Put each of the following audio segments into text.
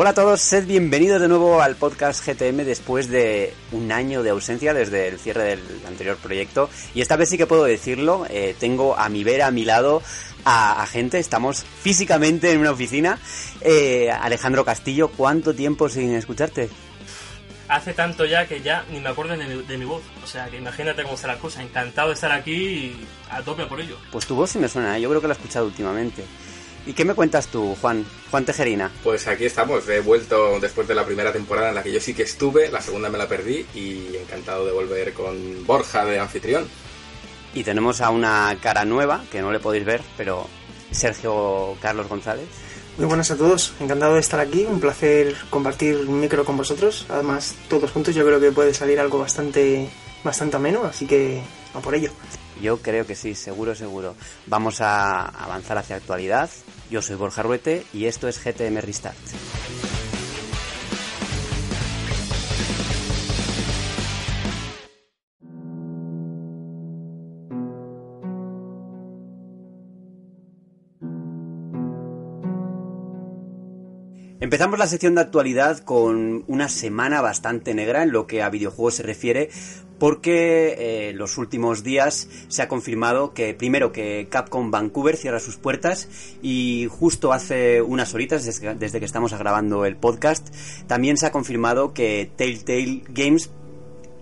Hola a todos, sed bienvenidos de nuevo al podcast GTM después de un año de ausencia desde el cierre del anterior proyecto. Y esta vez sí que puedo decirlo, eh, tengo a mi vera, a mi lado, a, gente, estamos físicamente en una oficina. Eh, Alejandro Castillo, ¿cuánto tiempo sin escucharte? Hace tanto ya que ya ni me acuerdo de mi, de mi voz. O sea, que imagínate cómo está la cosa. Encantado de estar aquí y a tope por ello. Pues tu voz sí me suena, ¿eh? yo creo que la he escuchado últimamente. ¿Y qué me cuentas tú, Juan? Juan Tejerina. Pues aquí estamos, he vuelto después de la primera temporada en la que yo sí que estuve, la segunda me la perdí y encantado de volver con Borja de anfitrión. Y tenemos a una cara nueva, que no le podéis ver, pero Sergio Carlos González. Muy buenas a todos, encantado de estar aquí, un placer compartir un micro con vosotros. Además, todos juntos yo creo que puede salir algo bastante, bastante ameno, así que a por ello. Yo creo que sí, seguro, seguro. Vamos a avanzar hacia actualidad. Yo soy Borja Ruete y esto es GTM Restart. Empezamos la sección de actualidad con una semana bastante negra en lo que a videojuegos se refiere, porque eh, los últimos días se ha confirmado que primero que Capcom Vancouver cierra sus puertas y justo hace unas horitas desde que estamos grabando el podcast también se ha confirmado que Telltale Games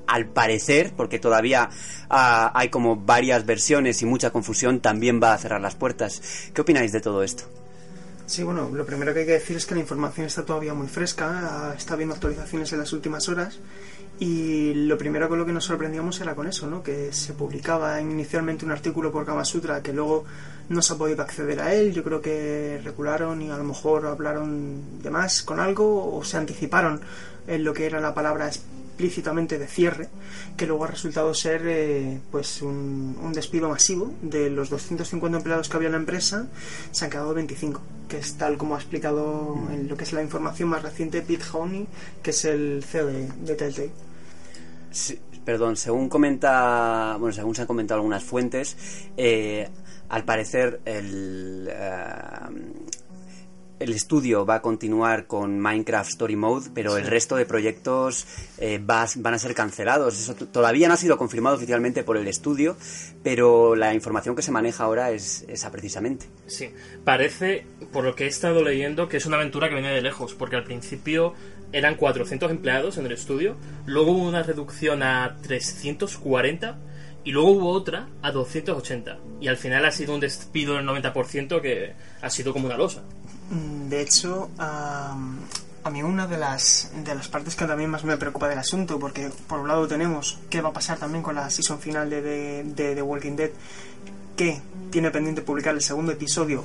al parecer, porque todavía ah, hay como varias versiones y mucha confusión, también va a cerrar las puertas. ¿Qué opináis de todo esto? Sí, bueno, lo primero que hay que decir es que la información está todavía muy fresca, está habiendo actualizaciones en las últimas horas y lo primero con lo que nos sorprendíamos era con eso, ¿no? Que se publicaba inicialmente un artículo por Kama Sutra que luego no se ha podido acceder a él. Yo creo que regularon y a lo mejor hablaron de más con algo o se anticiparon en lo que era la palabra explícitamente de cierre, que luego ha resultado ser eh, pues un, un, despido masivo. De los 250 empleados que había en la empresa, se han quedado 25, que es tal como ha explicado en lo que es la información más reciente Pete Honey, que es el CEO de, de Telltale perdón, según comenta, bueno, según se han comentado algunas fuentes, eh, al parecer el, eh, el estudio va a continuar con Minecraft Story Mode, pero el resto de proyectos eh, van a ser cancelados. Eso todavía no ha sido confirmado oficialmente por el estudio, pero la información que se maneja ahora es esa precisamente. Sí, parece, por lo que he estado leyendo, que es una aventura que viene de lejos, porque al principio eran 400 empleados en el estudio, luego hubo una reducción a 340 y luego hubo otra a 280. Y al final ha sido un despido del 90% que ha sido como una losa. Mm, de hecho, a mí una de las, de las partes que también más me preocupa del asunto, porque por un lado tenemos qué va a pasar también con la season final de The Walking Dead, que tiene pendiente publicar el segundo episodio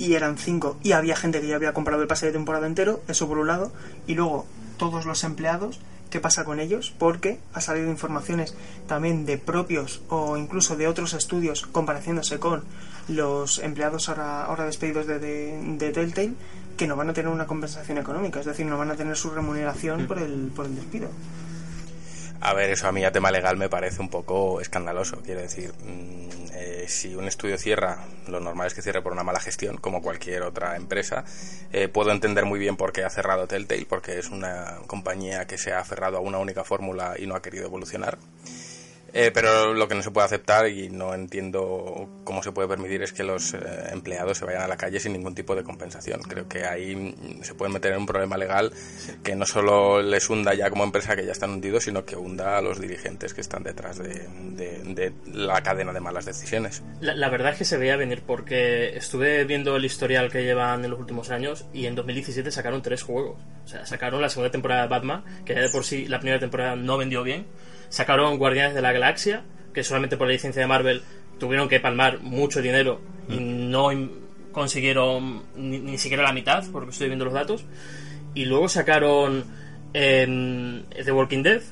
y eran cinco y había gente que ya había comprado el pase de temporada entero, eso por un lado, y luego todos los empleados, ¿qué pasa con ellos? Porque ha salido informaciones también de propios o incluso de otros estudios compareciéndose con los empleados ahora, ahora despedidos de, de, Telltale que no van a tener una compensación económica, es decir, no van a tener su remuneración por el, por el despido. A ver, eso a mí a tema legal me parece un poco escandaloso. Quiero decir, mm, eh, si un estudio cierra, lo normal es que cierre por una mala gestión, como cualquier otra empresa. Eh, puedo entender muy bien por qué ha cerrado Telltale, porque es una compañía que se ha aferrado a una única fórmula y no ha querido evolucionar. Eh, pero lo que no se puede aceptar y no entiendo cómo se puede permitir es que los eh, empleados se vayan a la calle sin ningún tipo de compensación. Creo que ahí mm, se pueden meter en un problema legal que no solo les hunda ya como empresa que ya están hundidos, sino que hunda a los dirigentes que están detrás de, la cadena de malas decisiones. La, la, verdad es que se veía venir porque estuve viendo el historial que llevan en los últimos años y en 2017 sacaron tres juegos. O sea, sacaron la segunda temporada de Batman, que ya de por sí la primera temporada no vendió bien Sacaron Guardianes de la Galaxia, que solamente por la licencia de Marvel tuvieron que palmar mucho dinero y mm. no consiguieron ni, ni siquiera la mitad, porque estoy viendo los datos. Y luego sacaron em, The Walking Dead,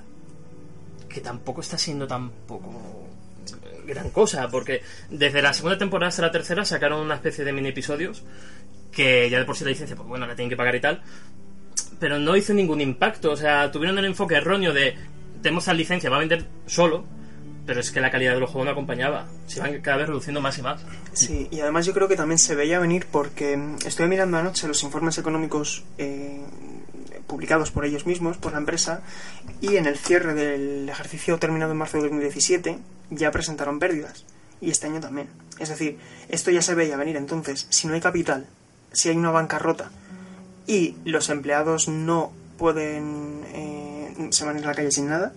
que tampoco está siendo tampoco gran cosa, porque desde la segunda temporada hasta la tercera sacaron una especie de mini episodios que ya de por sí la licencia, pues bueno, la tienen que pagar y tal, pero no hizo ningún impacto, o sea, tuvieron el enfoque erróneo de tenemos la licencia, va a vender solo, pero es que la calidad de los juegos no acompañaba, se van cada vez reduciendo más y más. Sí, y además yo creo que también se veía venir porque mm, estoy mirando anoche los informes económicos eh, publicados por ellos mismos, por la empresa, y en el cierre del ejercicio terminado en marzo de 2017 ya presentaron pérdidas. Y este año también. Es decir, esto ya se veía venir. Entonces, si no hay capital, si hay una bancarrota y los empleados no pueden... Eh, se van a la calle sin nada,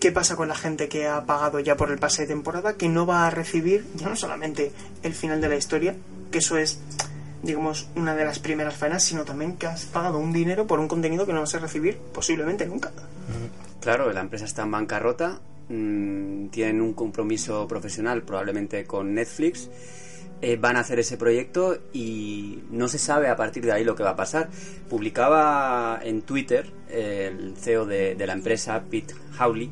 ¿qué pasa con la gente que ha pagado ya por el pase de temporada? Que no va a recibir ya no solamente el final de la historia, que eso es digamos, una de las primeras faenas, sino también que has pagado un dinero por un contenido que no vas a recibir posiblemente nunca. Claro, la empresa está en bancarrota, mm, tienen un compromiso profesional probablemente con Netflix, eh, van a hacer ese proyecto y no se sabe a partir de ahí lo que va a pasar. Publicaba en Twitter el CEO de, la empresa, Pete Howley,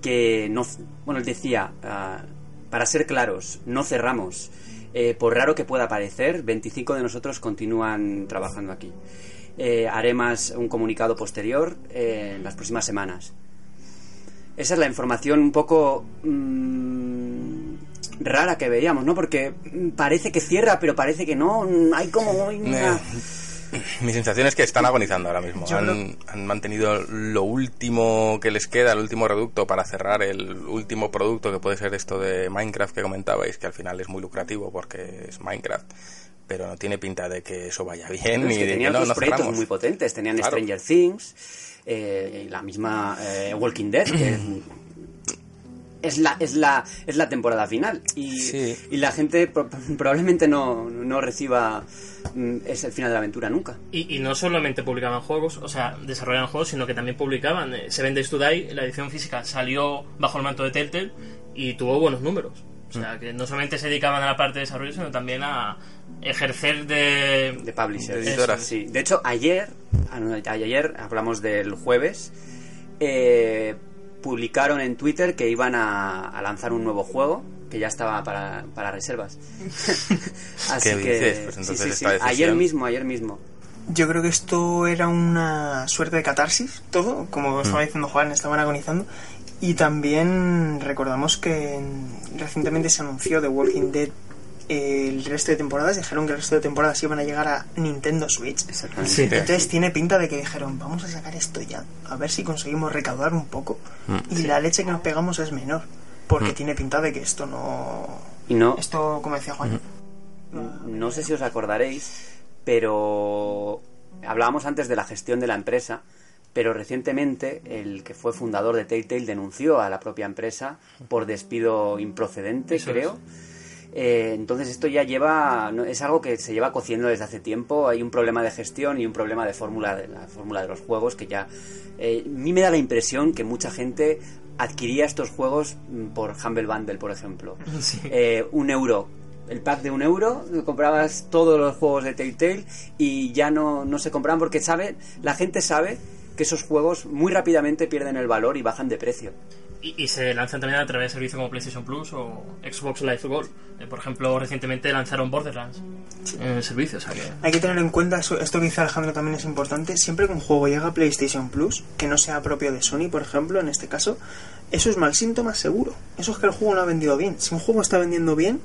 que no, bueno, él decía, ah, para ser claros, no cerramos. Eh, por raro que pueda parecer, 25 de nosotros continúan trabajando aquí. Eh, haré más un comunicado posterior en las próximas semanas. Esa es la información un poco mm, rara que veíamos, ¿no? Porque mm, parece que cierra, pero parece que no. Mm, Hay como una... Mi sensación es que están agonizando ahora mismo. Han, no- han mantenido lo último que les queda, el último reducto para cerrar el último producto que puede ser esto de Minecraft que comentabais, que al final es muy lucrativo porque es Minecraft, pero no tiene pinta de que eso vaya bien Es ni que de que tenían no, otros no proyectos cerramos. muy potentes. Tenían Claro. Stranger Things, eh, la misma eh, Walking Dead, que es la, es la, es la temporada final. Y, Sí. y la gente pro- probablemente no, no reciba mm, es el final de la aventura nunca. Y, y no solamente publicaban juegos, o sea, desarrollaban juegos, sino que también publicaban. eh, Seven Days to Die, la edición física, salió bajo el manto de Telltale y tuvo buenos números. O sea, que no solamente se dedicaban a la parte de desarrollo, sino también a ejercer de... De publisher. De editora. Sí. De hecho, ayer, ah, ayer hablamos del jueves, eh, publicaron en Twitter que iban a, a lanzar un nuevo juego que ya estaba para, para reservas. Así ¿Qué que dices? Pues sí, entonces sí, esta sí. decisión- ayer mismo, ayer mismo. Yo creo que esto era una suerte de catarsis, todo, como estaba diciendo Juan, estaban agonizando. Y también recordamos que en- recientemente se anunció The Walking Dead el resto de temporadas, dijeron que el resto de temporadas iban a llegar a Nintendo Switch. Exactamente. Sí. Entonces tiene pinta de que dijeron, vamos a sacar esto ya, a ver si conseguimos recaudar un poco. Y la leche que nos pegamos es menor, porque tiene pinta de que esto no... Y no, Esto, como decía Juan, no sé si os acordaréis, pero hablábamos antes de la gestión de la empresa, pero recientemente el que fue fundador de Telltale denunció a la propia empresa por despido improcedente, Eso creo. Eh, entonces esto ya lleva, es algo que se lleva cociendo desde hace tiempo. Hay un problema de gestión y un problema de fórmula de la fórmula de los juegos que ya, eh, a mí me da la impresión que mucha gente adquiría estos juegos mm, por Humble Bundle, por ejemplo. Sí. Eh, un euro, el pack de un euro, comprabas todos los juegos de Telltale y ya no, no se compraban porque sabe, la gente sabe que esos juegos muy rápidamente pierden el valor y bajan de precio. Y, y se lanzan también a través de servicios como PlayStation Plus o Xbox Live Gold. Eh, por ejemplo, recientemente lanzaron Borderlands en el servicio, o sea que... Hay que tener en cuenta, esto que dice Alejandro también es importante, siempre que un juego llega a PlayStation Plus, que no sea propio de Sony, por ejemplo, en este caso, eso es mal síntoma seguro. Eso es que el juego no ha vendido bien. Si un juego está vendiendo bien,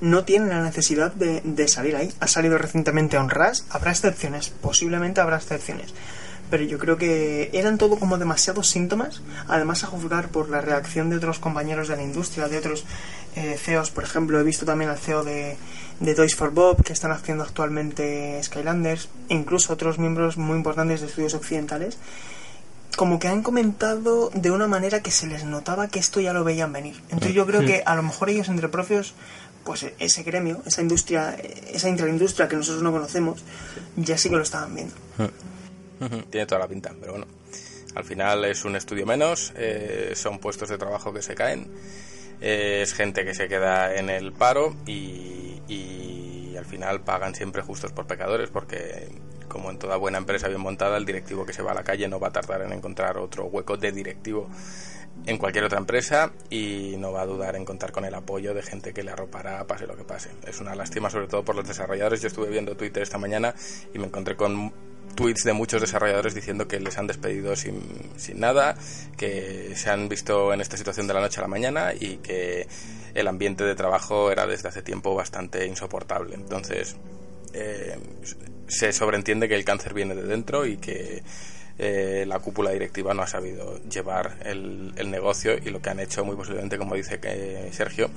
no tiene la necesidad de, de salir ahí. Ha salido recientemente On Rush, habrá excepciones, posiblemente habrá excepciones. Pero yo creo que eran todo como demasiados síntomas, además a juzgar por la reacción de otros compañeros de la industria, de otros eh, CEOs, por ejemplo, he visto también al CEO de, de Toys for Bob, que están haciendo actualmente Skylanders, e incluso otros miembros muy importantes de estudios occidentales, como que han comentado de una manera que se les notaba que esto ya lo veían venir. Entonces yo creo que a lo mejor ellos entre propios, pues ese gremio, esa industria, esa intraindustria que nosotros no conocemos, ya sí que lo estaban viendo. Tiene toda la pinta, pero bueno. Al final es un estudio menos, eh, son puestos de trabajo que se caen, eh, es gente que se queda en el paro y, y al final pagan siempre justos por pecadores porque como en toda buena empresa bien montada, el directivo que se va a la calle no va a tardar en encontrar otro hueco de directivo en cualquier otra empresa y no va a dudar en contar con el apoyo de gente que le arropará pase lo que pase. Es una lástima sobre todo por los desarrolladores. Yo estuve viendo Twitter esta mañana y me encontré con tweets de muchos desarrolladores diciendo que les han despedido sin, sin nada, que se han visto en esta situación de la noche a la mañana y que el ambiente de trabajo era desde hace tiempo bastante insoportable. Entonces, eh, se sobreentiende que el cáncer viene de dentro y que eh, la cúpula directiva no ha sabido llevar el, negocio y lo que han hecho muy posiblemente, como dice que Sergio,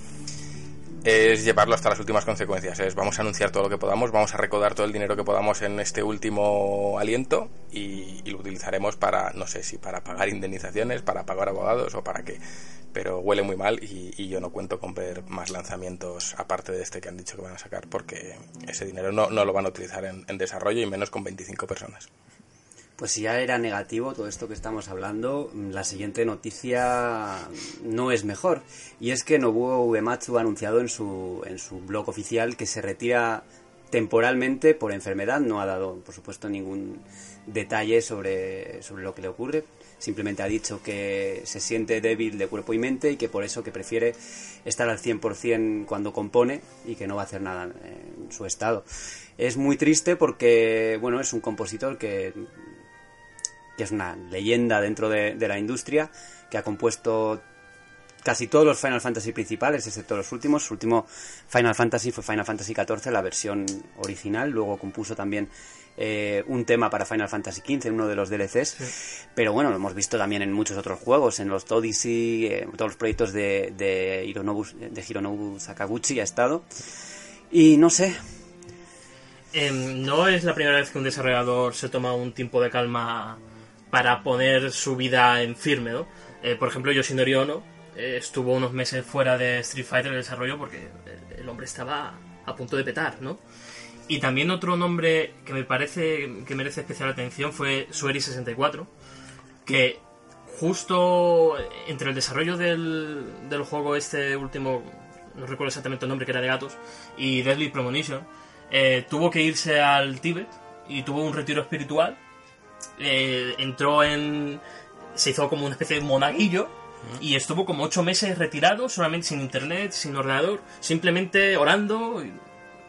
es llevarlo hasta las últimas consecuencias. Es vamos a anunciar todo lo que podamos, vamos a recordar todo el dinero que podamos en este último aliento y, lo utilizaremos para, no sé si para pagar indemnizaciones, para pagar abogados o para qué. Pero huele muy mal y, yo no cuento con ver más lanzamientos aparte de este que han dicho que van a sacar porque ese dinero no, no lo van a utilizar en, en desarrollo y menos con 25 personas. Pues si ya era negativo todo esto que estamos hablando, la siguiente noticia no es mejor. Y es que Nobuo Uematsu ha anunciado en su, en su blog oficial que se retira temporalmente por enfermedad. No ha dado, por supuesto, ningún detalle sobre, sobre lo que le ocurre. Simplemente ha dicho que se siente débil de cuerpo y mente y que por eso que prefiere estar al 100% cuando compone y que no va a hacer nada en su estado. Es muy triste porque, bueno, es un compositor que que es una leyenda dentro de, la industria, que ha compuesto casi todos los Final Fantasy principales, excepto los últimos. Su último Final Fantasy fue Final Fantasy XIV, la versión original. Luego compuso también eh, un tema para Final Fantasy XV en uno de los DLCs. Pero bueno, lo hemos visto también en muchos otros juegos, en los Odyssey, eh, todos los proyectos de, de, Hironobu, de Hironobu Sakaguchi ha estado. Y no sé. Em, no es la primera vez que un desarrollador se toma un tiempo de calma para poner su vida en firme, ¿no? Eh, por ejemplo, Yoshinori Ono eh, estuvo unos meses fuera de Street Fighter en desarrollo porque el hombre estaba a punto de petar, ¿no? Y también otro nombre que me parece que merece especial atención fue Sueri64, que justo entre el desarrollo del, del juego este último, no recuerdo exactamente el nombre, que era de gatos, y Deadly Premonition, eh, tuvo que irse al Tíbet y tuvo un retiro espiritual eh, entró en... se hizo como una especie de monaguillo y estuvo como ocho meses retirado, solamente sin internet, sin ordenador, simplemente orando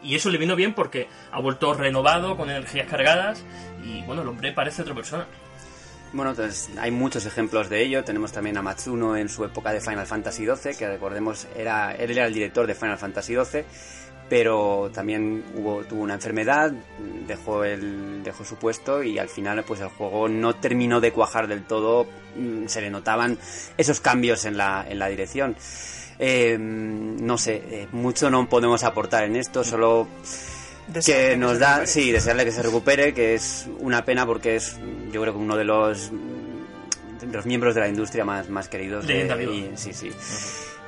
y eso le vino bien porque ha vuelto renovado, con energías cargadas y bueno, el hombre parece otra persona. Bueno, entonces hay muchos ejemplos de ello. Tenemos también a Matsuno en su época de Final Fantasy XII, que recordemos era él era el director de Final Fantasy XII pero también hubo, tuvo una enfermedad, dejó, el, dejó su puesto y al final pues el juego no terminó de cuajar del todo, mm, se le notaban esos cambios en la, en la dirección. Em, no sé, eh, mucho no podemos aportar en esto, solo que nos da, sí, desearle que se recupere, que es una pena porque es yo creo que uno de los, de los miembros de la industria más, más queridos. De, sí, sí.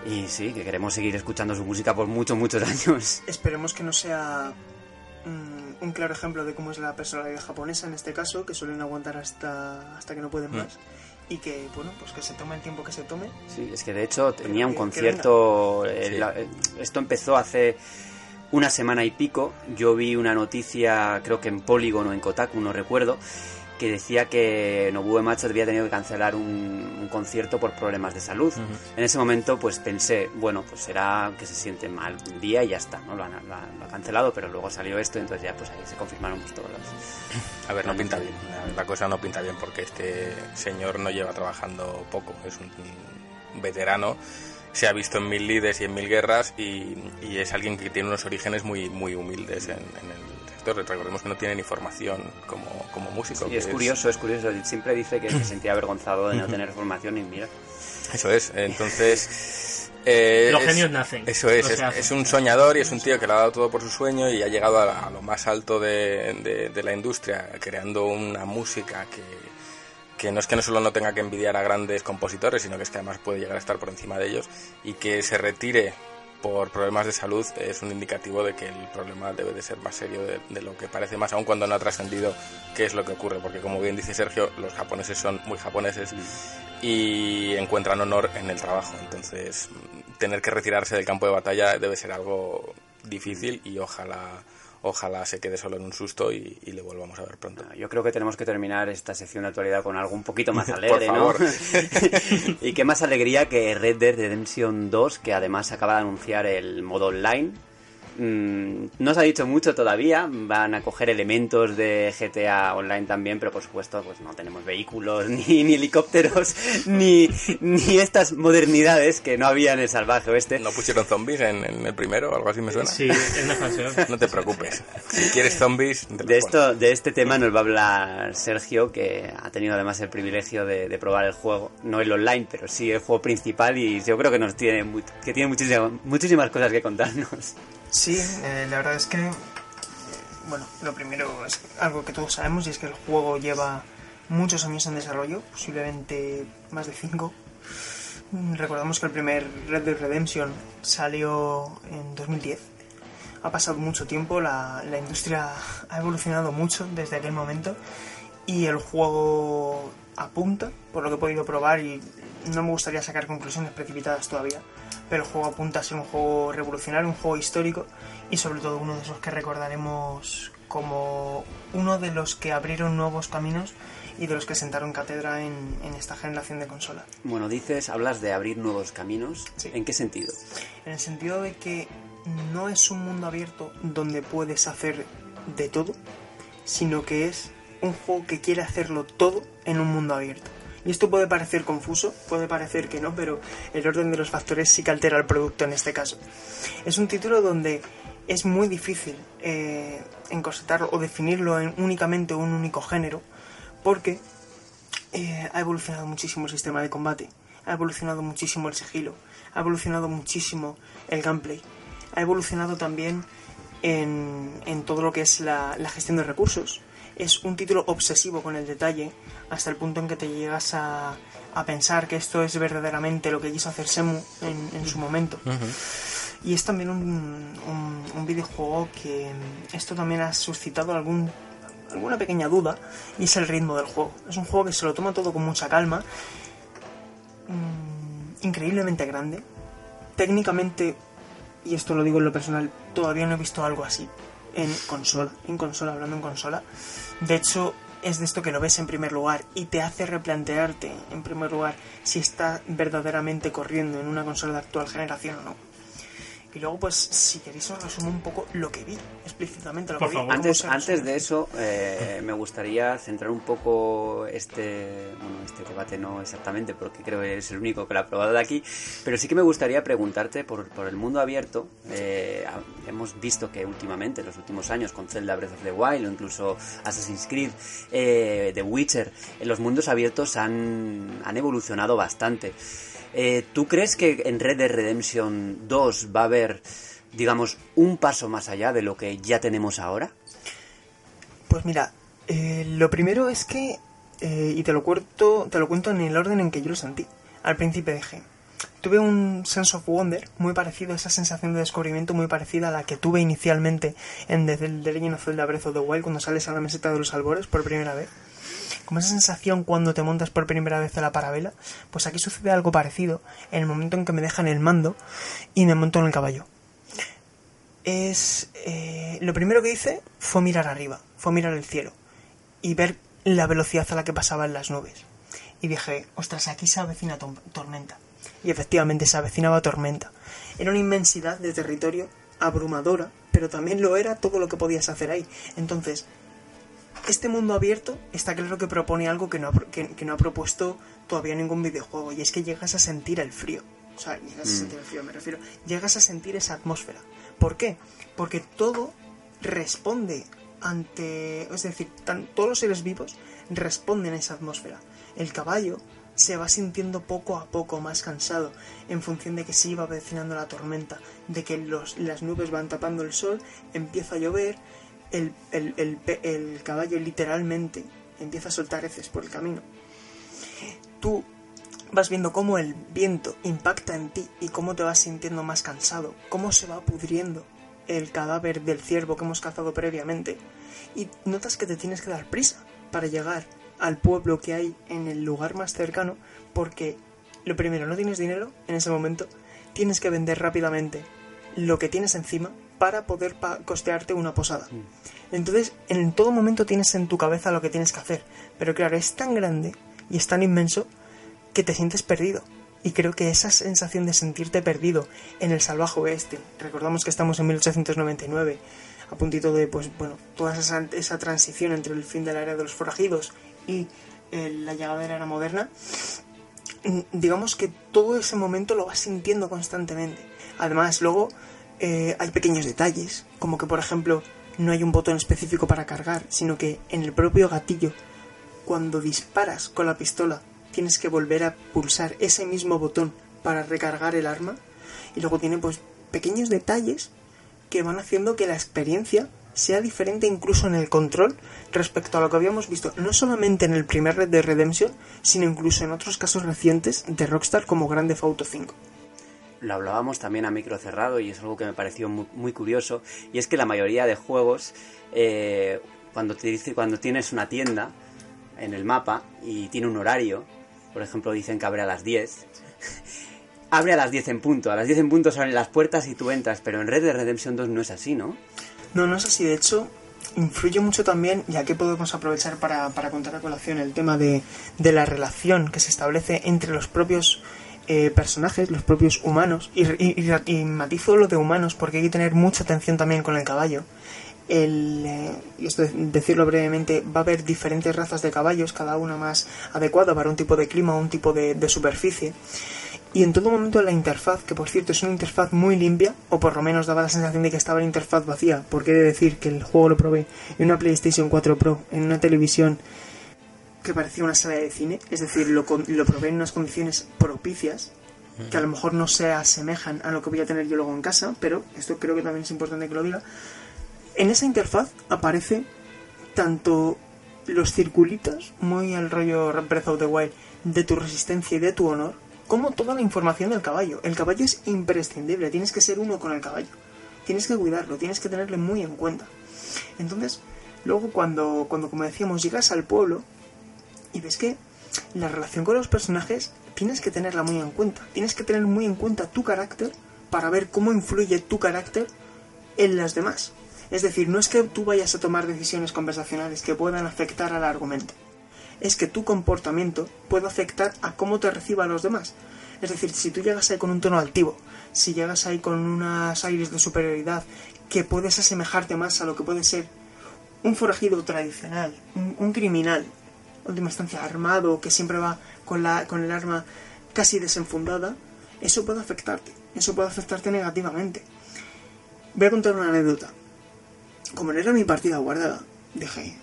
Y sí, que queremos seguir escuchando su música por muchos, muchos años. Esperemos que no sea mm, un claro ejemplo de cómo es la personalidad japonesa en este caso, que suelen aguantar hasta, hasta que no pueden mm. más. Y que, bueno, pues que se tome el tiempo que se tome. Sí, es que de hecho tenía un concierto. Eh, esto empezó hace una semana y pico. Yo vi una noticia, creo que en Polygon o en Kotaku, no recuerdo que decía que Nobuo Macho había tenido que cancelar un, concierto por problemas de salud. En ese momento pues pensé, bueno, pues será que se siente mal un día y ya está, ¿no? Lo, han, ha cancelado, pero luego salió esto, entonces ya pues ahí se confirmaron pues, todas las... A ver, no pinta bien, la cosa no pinta bien porque este señor no lleva trabajando poco, es un veterano se ha visto en mil lides y en mil guerras y, es alguien que tiene unos orígenes muy muy humildes en, en el recordemos que no tiene ni formación como, como músico. Y es, curioso, es curioso. Siempre dice que se sentía avergonzado de no tener formación y mira. Eso es, entonces... Eh, Los genios nacen. Eso es, es, un soñador y es un tío que le ha dado todo por su sueño y ha llegado a, lo más alto de, de, la industria, creando una música que, que no es que no solo no tenga que envidiar a grandes compositores, sino que es que además puede llegar a estar por encima de ellos y que se retire por problemas de salud es un indicativo de que el problema debe de ser más serio de, lo que parece, más aún cuando no ha trascendido qué es lo que ocurre, porque como bien dice Sergio, los japoneses son muy japoneses y encuentran honor en el trabajo, entonces tener que retirarse del campo de batalla debe ser algo difícil y ojalá ojalá se quede solo en un susto y, le volvamos a ver pronto. Yo creo que tenemos que terminar esta sección de actualidad con algo un poquito más alegre, ¿no? y qué más alegría que Red Dead Redemption 2, que además acaba de anunciar el modo online Mm, no se ha dicho mucho todavía, van a coger elementos de GTA Online también, pero por supuesto pues no tenemos vehículos, ni, helicópteros, ni, ni estas modernidades que no había en el salvaje oeste. ¿No pusieron zombies en, el primero o algo así me suena? Sí. No te preocupes, si quieres zombies... de, esto, de este tema nos va a hablar Sergio, que ha tenido además el privilegio de, probar el juego, no el online, pero sí el juego principal y yo creo que nos tiene, que tiene muchísimas, muchísimas cosas que contarnos. Sí, eh, la verdad es que, eh, bueno, lo primero es algo que todos sabemos y es que el juego lleva muchos años en desarrollo, posiblemente más de cinco. Mm, recordamos que el primer Red Dead Redemption salió en 2010. Ha pasado mucho tiempo, la, la industria ha evolucionado mucho desde aquel momento y el juego apunta, por lo que he podido probar y no me gustaría sacar conclusiones precipitadas todavía, pero el juego apunta a ser un juego revolucionario, un juego histórico y sobre todo uno de esos que recordaremos como uno de los que abrieron nuevos caminos y de los que sentaron cátedra en, esta generación de consola. Bueno, dices, hablas de abrir nuevos caminos. ¿En qué sentido? En el sentido de que no es un mundo abierto donde puedes hacer de todo, sino que es un juego que quiere hacerlo todo en un mundo abierto. Y esto puede parecer confuso, puede parecer que no, pero el orden de los factores sí que altera el producto en este caso. Es un título donde es muy difícil eh, o definirlo en únicamente un único género, porque eh, ha evolucionado muchísimo el sistema de combate, ha evolucionado muchísimo el sigilo, ha evolucionado muchísimo el gameplay, ha evolucionado también en, en todo lo que es la gestión de recursos es un título obsesivo con el detalle, hasta el punto en que te llegas a, a pensar que esto es verdaderamente lo que quiso hacer Semu en, su momento. Y es también un, un, videojuego que esto también ha suscitado algún, alguna pequeña duda, y es el ritmo del juego. Es un juego que se lo toma todo con mucha calma, mm, increíblemente grande, técnicamente, y esto lo digo en lo personal, todavía no he visto algo así en consola, en consola, hablando en consola. De hecho, es de esto que lo ves en primer lugar y te hace replantearte, en primer lugar, si está verdaderamente corriendo en una consola de actual generación o no. Y luego, pues, si queréis os resumo un poco lo que vi explícitamente. Lo que vi. Antes, antes de eso, eh, me gustaría centrar un poco este, bueno, este debate, no exactamente, porque creo que eres el único que lo ha probado de aquí, pero sí que me gustaría preguntarte por, por el mundo abierto. Eh, hemos visto que últimamente, en los últimos años, con Zelda Breath of the Wild o incluso Assassin's Creed, eh, The Witcher, los mundos abiertos han, han evolucionado bastante. Eh, ¿Tú crees que en Red Dead Redemption 2 va a haber, digamos, un paso más allá de lo que ya tenemos ahora? Pues mira, eh, lo primero es que, eh, y te lo, cuento, te lo cuento en el orden en que yo lo sentí. Al principio dije, tuve un sense of wonder muy parecido, esa sensación de descubrimiento muy parecida a la que tuve inicialmente en The Legend of Zelda Breath of the Wild cuando sales a la meseta de los albores por primera vez como esa sensación cuando te montas por primera vez a la parabela, pues aquí sucede algo parecido en el momento en que me dejan el mando y me monto en el caballo. Es eh, lo primero que hice fue mirar arriba, fue mirar el cielo y ver la velocidad a la que pasaban las nubes. Y dije, ostras, aquí se avecina tormenta. Y efectivamente se avecinaba tormenta. Era una inmensidad de territorio abrumadora, pero también lo era todo lo que podías hacer ahí. Entonces, este mundo abierto está claro que propone algo que no, ha, que, no ha propuesto todavía ningún videojuego, y es que llegas a sentir el frío. O sea, llegas a mm. sentir el frío, me refiero. Llegas a sentir esa atmósfera. ¿Por qué? Porque todo responde ante. Es decir, todos los seres vivos responden a esa atmósfera. El caballo se va sintiendo poco a poco más cansado en función de que se iba avecinando la tormenta, de que los, las nubes van tapando el sol, empieza a llover, el, el, caballo literalmente empieza a soltar heces por el camino. Tú vas viendo cómo el viento impacta en ti y cómo te vas sintiendo más cansado, cómo se va pudriendo el cadáver del ciervo que hemos cazado previamente. Y notas que te tienes que dar prisa para llegar al pueblo que hay en el lugar más cercano porque lo primero, no tienes dinero en ese momento, tienes que vender rápidamente lo que tienes encima para poder pa- costearte una posada. Entonces, en todo momento tienes en tu cabeza lo que tienes que hacer. Pero claro, es tan grande y es tan inmenso que te sientes perdido. Y creo que esa sensación de sentirte perdido en el salvaje oeste, recordamos que estamos en 1899, a puntito de, pues bueno, toda esa, esa transición entre el fin de la era de los forajidos y eh, la llegada de la era moderna, mm, digamos que todo ese momento lo vas sintiendo constantemente. Además, luego eh, hay pequeños detalles, como que por ejemplo no hay un botón específico para cargar, sino que en el propio gatillo, cuando disparas con la pistola, tienes que volver a pulsar ese mismo botón para recargar el arma. Y luego tiene pues pequeños detalles que van haciendo que la experiencia sea diferente incluso en el control respecto a lo que habíamos visto no solamente en el primer Red Dead Redemption, sino incluso en otros casos recientes de Rockstar como Grand Theft Auto 5. Lo hablábamos también a micro cerrado y es algo que me pareció muy, muy curioso. Y es que la mayoría de juegos, eh, cuando, te dice, cuando tienes una tienda en el mapa y tiene un horario, por ejemplo dicen que abre a las 10, abre a las 10 en punto. A las 10 en punto se abren las puertas y tú entras, pero en Red Dead Redemption 2 no es así, ¿no? No, no es así. De hecho, influye mucho también, ya que podemos aprovechar para, para contar a colación el tema de, de la relación que se establece entre los propios eh, personajes, los propios humanos. Y, y, y- matizo lo de humanos porque hay que tener mucha atención también con el caballo. El, eh, y esto de- decirlo brevemente, va a haber diferentes razas de caballos, cada una más adecuada para un tipo de clima o un tipo de, superficie. Y en todo momento la interfaz, que por cierto es una interfaz muy limpia, o por lo menos daba la sensación de que estaba la interfaz vacía, porque he de decir que el juego lo probé en una PlayStation 4 Pro, en una televisión que parecía una sala de cine, es decir, lo, lo probé en unas condiciones propicias, que a lo mejor no se asemejan a lo que voy a tener yo luego en casa, pero esto creo que también es importante que lo diga. En esa interfaz aparece tanto los circulitos, muy al rollo Breath of the Wild, de tu resistencia y de tu honor, como toda la información del caballo. El caballo es imprescindible, tienes que ser uno con el caballo. Tienes que cuidarlo, tienes que tenerle muy en cuenta. Entonces, luego cuando, cuando como decíamos, llegas al pueblo y ves que la relación con los personajes tienes que tenerla muy en cuenta. Tienes que tener muy en cuenta tu carácter para ver cómo influye tu carácter en las demás. Es decir, no es que tú vayas a tomar decisiones conversacionales que puedan afectar al argumento. Es que tu comportamiento puede afectar a cómo te reciban los demás. Es decir, si tú llegas ahí con un tono altivo, si llegas ahí con unas aires de superioridad, que puedes asemejarte más a lo que puede ser un forajido tradicional, un, un criminal, última instancia armado, que siempre va con, la, con el arma casi desenfundada, eso puede afectarte, eso puede afectarte negativamente. Voy a contar una anécdota. Como no era mi partida guardada, dije,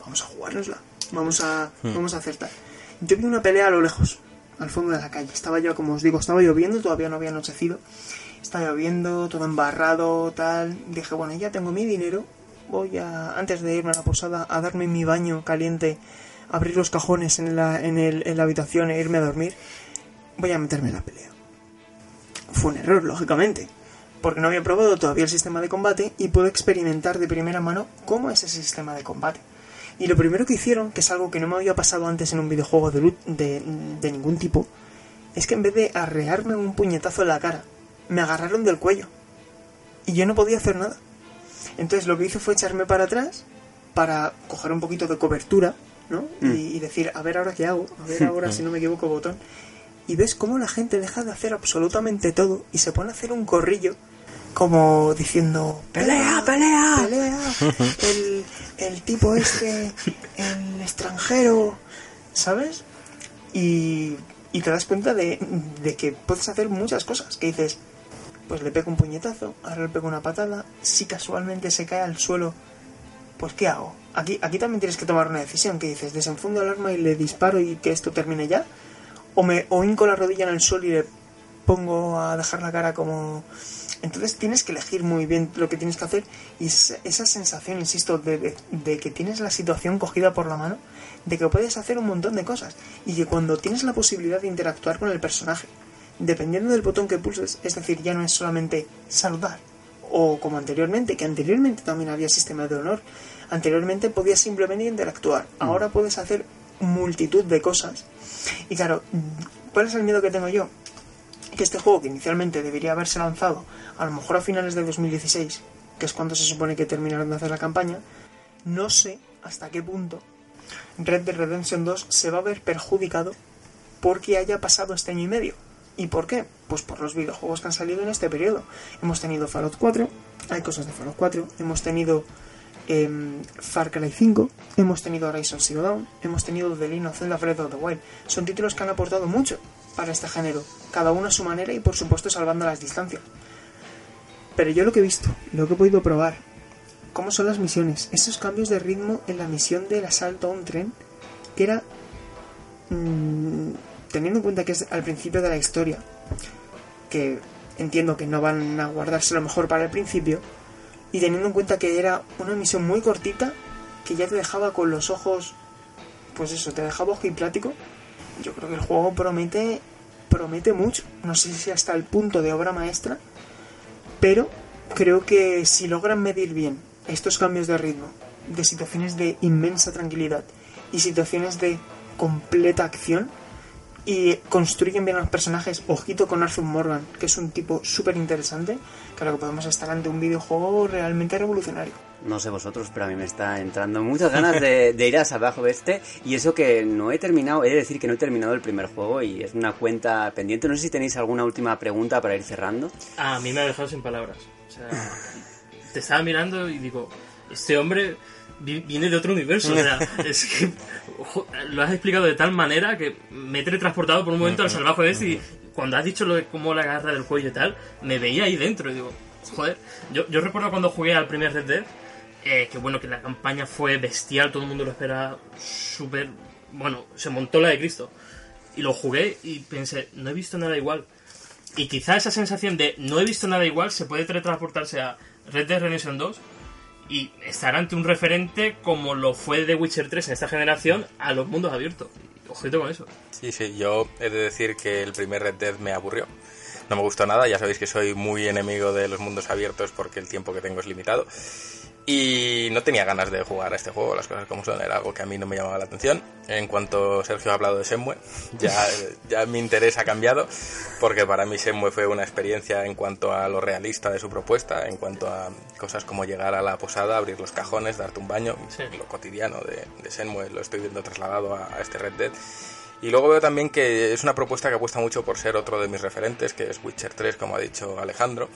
vamos a jugárnosla, vamos a, vamos a acertar. Yo vi una pelea a lo lejos, al fondo de la calle. Estaba yo, como os digo, estaba lloviendo, todavía no había anochecido. Estaba lloviendo, todo embarrado, tal. Dije, bueno, ya tengo mi dinero, voy a, antes de irme a la posada, a darme mi baño caliente, abrir los cajones en la, en, el, en la habitación e irme a dormir. Voy a meterme en la pelea. Fue un error, lógicamente, porque no había probado todavía el sistema de combate y puedo experimentar de primera mano cómo es ese sistema de combate. Y lo primero que hicieron, que es algo que no me había pasado antes en un videojuego de, de, de ningún tipo, es que en vez de arrearme un puñetazo en la cara, me agarraron del cuello. Y yo no podía hacer nada. Entonces lo que hice fue echarme para atrás para coger un poquito de cobertura, ¿no? Mm. Y, y decir, a ver ahora qué hago, a ver ahora si no me equivoco botón. Y ves cómo la gente deja de hacer absolutamente todo y se pone a hacer un corrillo como diciendo pelea, pelea, pelea. El, el tipo este, el extranjero, ¿sabes? Y, y te das cuenta de, de que puedes hacer muchas cosas. Que dices, pues le pego un puñetazo, ahora le pego una patada. Si casualmente se cae al suelo, pues ¿qué hago? Aquí, aquí también tienes que tomar una decisión. Que dices, desenfundo el arma y le disparo y que esto termine ya. O me o hinco la rodilla en el suelo y le pongo a dejar la cara como... Entonces tienes que elegir muy bien lo que tienes que hacer y esa, sensación, insisto, de, de- de que tienes la situación cogida por la mano, de que puedes hacer un montón de cosas y que cuando tienes la posibilidad de interactuar con el personaje, dependiendo del botón que pulses, es decir, ya no es solamente saludar o como anteriormente, que anteriormente también había sistema de honor, anteriormente podías simplemente interactuar, ahora puedes hacer multitud de cosas y claro, ¿cuál es el miedo que tengo yo? que este juego que inicialmente debería haberse lanzado a lo mejor a finales de 2016, que es cuando se supone que terminaron de hacer la campaña, no sé hasta qué punto Red Dead Redemption 2 se va a ver perjudicado porque haya pasado este año y medio. ¿Y por qué? Pues por los videojuegos que han salido en este periodo. Hemos tenido Fallout 4, hay cosas de Fallout 4, hemos tenido em, Far Cry 5, hemos tenido Horizon Zero Dawn, hemos tenido The Legend of Zelda Breath of the Wild. Son títulos que han aportado mucho para este género, cada uno a su manera y por supuesto salvando las distancias. Pero yo lo que he visto, lo que he podido probar, cómo son las misiones, esos cambios de ritmo en la misión del asalto a un tren, que era... mm, teniendo en cuenta que es al principio de la historia, que entiendo que no van a guardarse lo mejor para el principio, y teniendo en cuenta que era una misión muy cortita, que ya te dejaba con los ojos, pues eso, te dejaba ojo y plático, yo creo que el juego promete, promete mucho, no sé si hasta el punto de obra maestra, pero creo que si logran medir bien estos cambios de ritmo, de situaciones de inmensa tranquilidad y situaciones de completa acción, y construyen bien a los personajes, ojito con Arthur Morgan, que es un tipo súper interesante, creo que podemos estar ante un videojuego realmente revolucionario. No sé vosotros, pero a mí me está entrando muchas ganas de, de ir a Salvaje Oeste. Y eso que no he terminado, he de decir que no he terminado el primer juego y es una cuenta pendiente. No sé si tenéis alguna última pregunta para ir cerrando. A mí me ha dejado sin palabras. O sea, te estaba mirando y digo, este hombre viene de otro universo. O sea, es que lo has explicado de tal manera que me he teletransportado por un momento al salvaje de este y cuando has dicho lo de cómo la agarra del cuello y tal, me veía ahí dentro y digo, joder, yo, yo recuerdo cuando jugué al primer Red Dead, eh, que bueno, que la campaña fue bestial, todo el mundo lo esperaba súper... Bueno, se montó la de Cristo. Y lo jugué y pensé, no he visto nada igual. Y quizá esa sensación de no he visto nada igual se puede teletransportarse a Red Dead Redemption 2 y estar ante un referente como lo fue The Witcher 3 en esta generación a los mundos abiertos. Ojito con eso. Sí, sí, yo he de decir que el primer Red Dead me aburrió. No me gustó nada, ya sabéis que soy muy enemigo de los mundos abiertos porque el tiempo que tengo es limitado. Y no tenía ganas de jugar a este juego, las cosas como son, era algo que a mí no me llamaba la atención. En cuanto Sergio ha hablado de Shenmue, ya, ya mi interés ha cambiado, porque para mí Shenmue fue una experiencia en cuanto a lo realista de su propuesta, en cuanto a cosas como llegar a la posada, abrir los cajones, darte un baño, Sí. lo cotidiano de, de Shenmue, lo estoy viendo trasladado a, a este Red Dead. Y luego veo también que es una propuesta que apuesta mucho por ser otro de mis referentes, que es Witcher 3, como ha dicho Alejandro.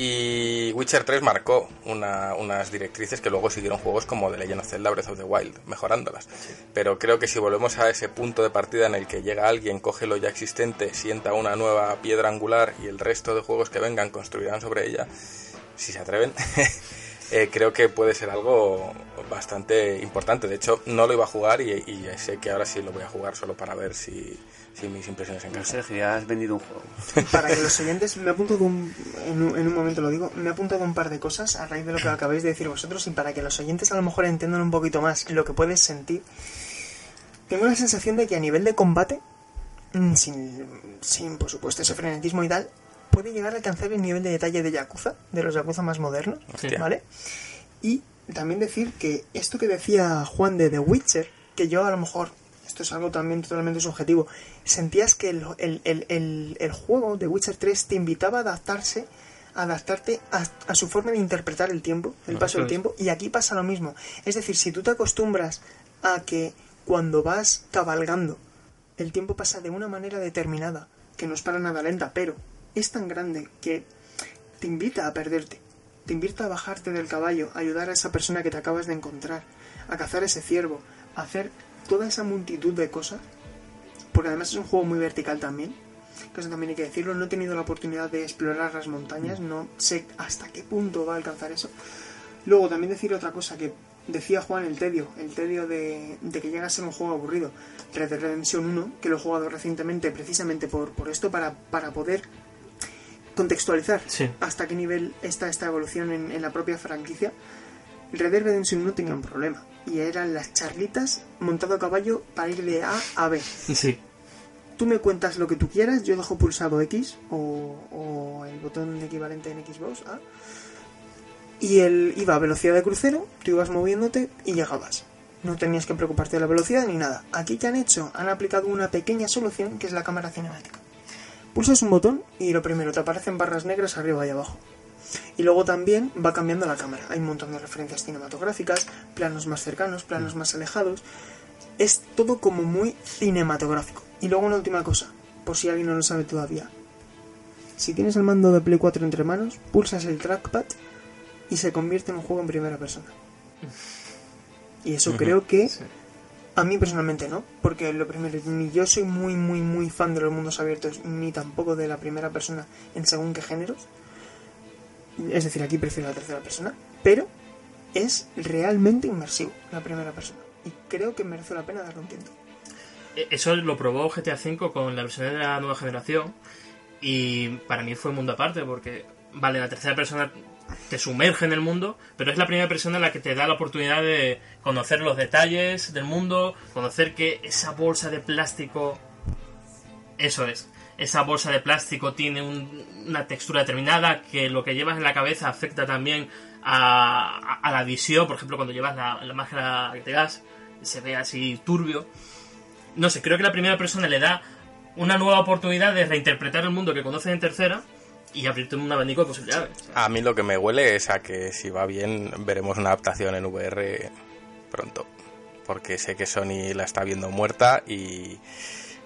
Y Witcher 3 marcó una- unas directrices que luego siguieron juegos como The Legend of Zelda Breath of the Wild, mejorándolas. Pero creo que si volvemos a ese punto de partida en el que llega alguien, coge lo ya existente, sienta una nueva piedra angular y el resto de juegos que vengan construirán sobre ella, si se atreven, eh, creo que puede ser algo bastante importante. De hecho, no lo iba a jugar y, y sé que ahora sí lo voy a jugar solo para ver si, si mis impresiones No, encajan. Sergio, ya has vendido un juego. Para que los oyentes, me he apuntado un, en, un, en un momento lo digo, me he apuntado un par de cosas a raíz de lo que acabáis de decir vosotros y para que los oyentes a lo mejor entiendan un poquito más lo que puedes sentir. Tengo la sensación de que a nivel de combate, mm, sin, sin por supuesto ese frenetismo y tal, puede llegar a alcanzar el nivel de detalle de Yakuza, de los Yakuza más modernos, Hostia. ¿vale? Y también decir que esto que decía Juan de The Witcher, que yo a lo mejor, esto es algo también totalmente subjetivo, sentías que el, el, el, juego de Witcher 3 te invitaba a adaptarse, a adaptarte a, a su forma de interpretar el tiempo, el paso del es. tiempo, y aquí pasa lo mismo. Es decir, si tú te acostumbras a que cuando vas cabalgando, el tiempo pasa de una manera determinada, que no es para nada lenta, pero es tan grande que te invita a perderte, te invita a bajarte del caballo, a ayudar a esa persona que te acabas de encontrar, a cazar ese ciervo, a hacer toda esa multitud de cosas, porque además es un juego muy vertical también, que eso también hay que decirlo, no he tenido la oportunidad de explorar las montañas, no sé hasta qué punto va a alcanzar eso. Luego también decir otra cosa que decía Juan, el tedio, el tedio de, de que llega a ser un juego aburrido. Red Dead Redemption 1, que lo he jugado recientemente precisamente por, por esto, para, para poder contextualizar Sí. hasta qué nivel está esta evolución en, en la propia franquicia. Red Dead Redemption 1 tenía un problema, y eran las charlitas montado a caballo para ir de A a B. Sí. Tú me cuentas lo que tú quieras, yo dejo pulsado X o, o el botón equivalente en Xbox A. Y él iba a velocidad de crucero, tú ibas moviéndote y llegabas. No tenías que preocuparte de la velocidad ni nada. Aquí que han hecho, han aplicado una pequeña solución que es la cámara cinemática. Pulsas un botón y lo primero, te aparecen barras negras arriba y abajo. Y luego también va cambiando la cámara. Hay un montón de referencias cinematográficas, planos más cercanos, planos más alejados. Es todo como muy cinematográfico. Y luego una última cosa, por si alguien no lo sabe todavía. Si tienes el mando de Play 4 entre manos, pulsas el trackpad y se convierte en un juego en primera persona. Y eso creo que Sí. a mí personalmente no, porque lo primero, ni yo soy muy, muy, muy fan de los mundos abiertos, ni tampoco de la primera persona en según qué géneros. Es decir, aquí prefiero la tercera persona, pero es realmente inmersivo la primera persona. Y creo que merece la pena darle un tiento. E- Eso lo probó GTA V con la versión de la nueva generación y para mí fue un mundo aparte porque, vale, la tercera persona te sumerge en el mundo, pero es la primera persona la que te da la oportunidad de conocer los detalles del mundo, conocer que esa bolsa de plástico, eso es, esa bolsa de plástico tiene un- una textura determinada, que lo que llevas en la cabeza afecta también a, a- a la visión, por ejemplo, cuando llevas la, la máscara de gas, se ve así turbio no sé, creo que la primera persona le da una nueva oportunidad de reinterpretar el mundo que conoce en tercera y abrirte un abanico de posibilidades. A mí lo que me huele es a que si va bien veremos una adaptación en VR pronto. Porque sé que Sony la está viendo muerta y,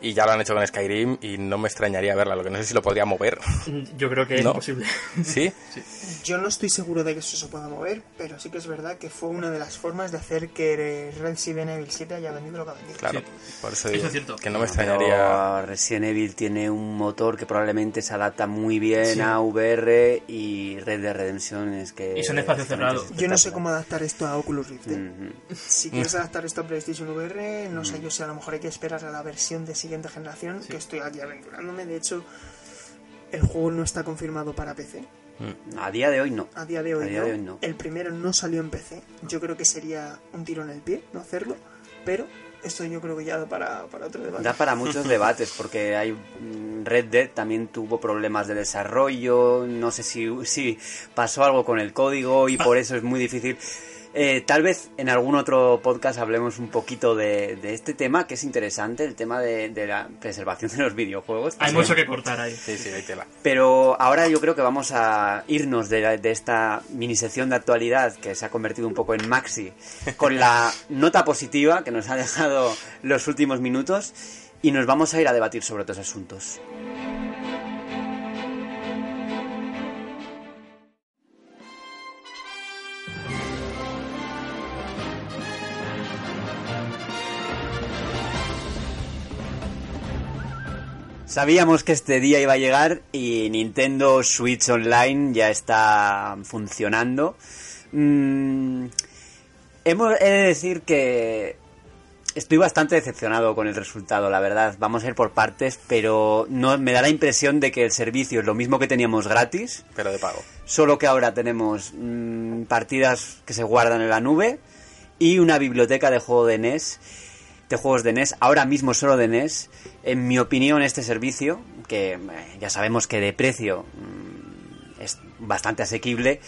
y ya lo han hecho con Skyrim y no me extrañaría verla. Lo que no sé si lo podría mover. Yo creo que es No. imposible. ¿Sí? Yo no estoy seguro de que eso se pueda mover, pero sí que es verdad que fue una de las formas de hacer que Resident Evil 7 haya vendido lo que ha vendido. Claro. Sí. Por eso Eso digo es cierto. que no me Pero extrañaría. Resident Evil tiene un motor que probablemente se adapta muy bien Sí. a VR y Red Dead Redemption es que... Y son espacios cerrados. Yo no sé cómo adaptar esto a Oculus Rift. ¿eh? Si quieres adaptar esto a PlayStation VR, no sé yo si a lo mejor hay que esperar a la versión de siguiente generación, que estoy aquí aventurándome. De hecho, el juego no está confirmado para PC. A día de hoy no. A día de hoy, A día no. de hoy no. El primero no salió en PC. Yo creo que sería un tiro en el pie no hacerlo. Pero esto yo creo que ya da para, para otro debate. Da para muchos debates porque hay mm, Red Dead también tuvo problemas de desarrollo, no sé si, si pasó algo con el código y por eso es muy difícil. Eh, tal vez en algún otro podcast hablemos un poquito de, de este tema que es interesante, el tema de, de la preservación de los videojuegos. Hay mucho que cortar ahí. Sí, sí, hay tela. Pero ahora yo creo que vamos a irnos de, de esta mini sección de actualidad que se ha convertido un poco en maxi con la nota positiva que nos ha dejado los últimos minutos y nos vamos a ir a debatir sobre otros asuntos. Sabíamos que este día iba a llegar y Nintendo Switch Online ya está funcionando. Mm, hemos, he de decir que estoy bastante decepcionado con el resultado, la verdad. Vamos a ir por partes, pero no me da la impresión de que el servicio es lo mismo que teníamos gratis, Pero de pago. solo que ahora tenemos mm, partidas que se guardan en la nube y una biblioteca de juego de NES, de juegos de NES, ahora mismo solo de NES. En mi opinión, este servicio, que eh, ya sabemos que de precio mm, es bastante asequible,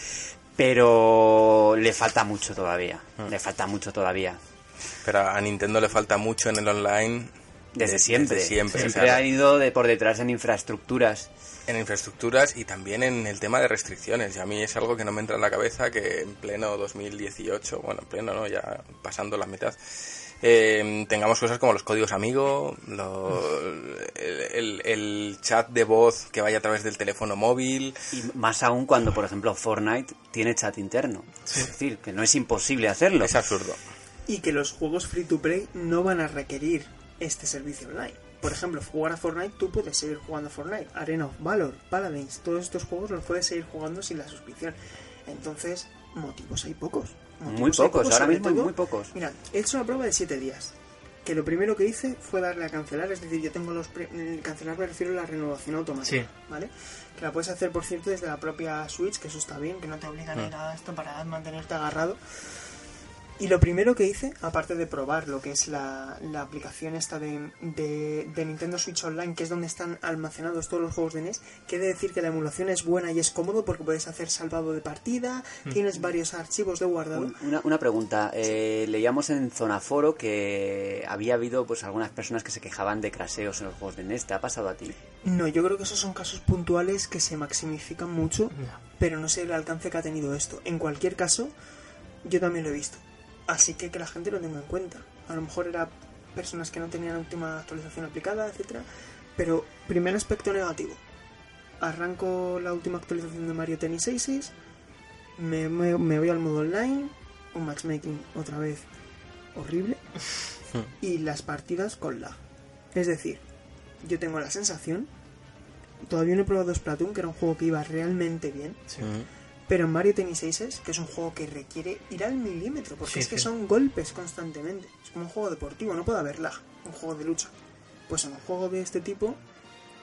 pero le falta mucho todavía. Le falta mucho todavía. Pero a Nintendo le falta mucho en el online. Desde de- siempre. desde siempre. o Siempre sea, ha ido de por detrás en infraestructuras. en infraestructuras y también en el tema de restricciones. Y a mí es algo que no me entra en la cabeza que en pleno 2018, bueno, en pleno, ¿no? Ya pasando la mitad, eh, tengamos cosas como los códigos amigo, lo- el, el- el chat de voz que vaya a través del teléfono móvil. Y más aún cuando, por ejemplo, Fortnite tiene chat interno. Es decir, que no es imposible hacerlo. Es absurdo. Y que los juegos free to play no van a requerir este servicio online. Por ejemplo, jugar a Fortnite, tú puedes seguir jugando a Fortnite. Arena of Valor, Paladins, todos estos juegos los puedes seguir jugando sin la suscripción. Entonces, motivos hay pocos. Motivos Muy pocos, ahora mismo todo- muy pocos. Mira, he hecho una prueba de 7 días. Que lo primero que hice fue darle a cancelar, es decir, yo tengo los... pre- mm, cancelar me refiero a la renovación automática, Sí. ¿vale? Que la puedes hacer, por cierto, desde la propia Switch, que eso está bien, que no te obligan a ir a esto para mantenerte agarrado. Y lo primero que hice, aparte de probar lo que es la, la aplicación esta de, de, de Nintendo Switch Online, que es donde están almacenados todos los juegos de NES, quiere decir que la emulación es buena y es cómodo porque puedes hacer salvado de partida, tienes varios archivos de guardado. Un- Una, una pregunta. Eh, leíamos en Zona Foro que había habido pues algunas personas que se quejaban de craseos en los juegos de NES. ¿Te ha pasado a ti? No, yo creo que esos son casos puntuales que se maximifican mucho, pero no sé el alcance que ha tenido esto. En cualquier caso, yo también lo he visto. Así que que la gente lo tenga en cuenta. A lo mejor era personas que no tenían la última actualización aplicada, etcétera. Pero primer aspecto negativo. Arranco la última actualización de Mario Tennis Aces, me, me, me voy al modo online, un matchmaking otra vez horrible, y las partidas con lag. Es decir, yo tengo la sensación, todavía no he probado Splatoon, que era un juego que iba realmente bien, pero en Mario Tennis Aces, que es un juego que requiere ir al milímetro, porque Sí, es que sí. son golpes constantemente. Es como un juego deportivo, no puede haber lag, un juego de lucha. Pues en un juego de este tipo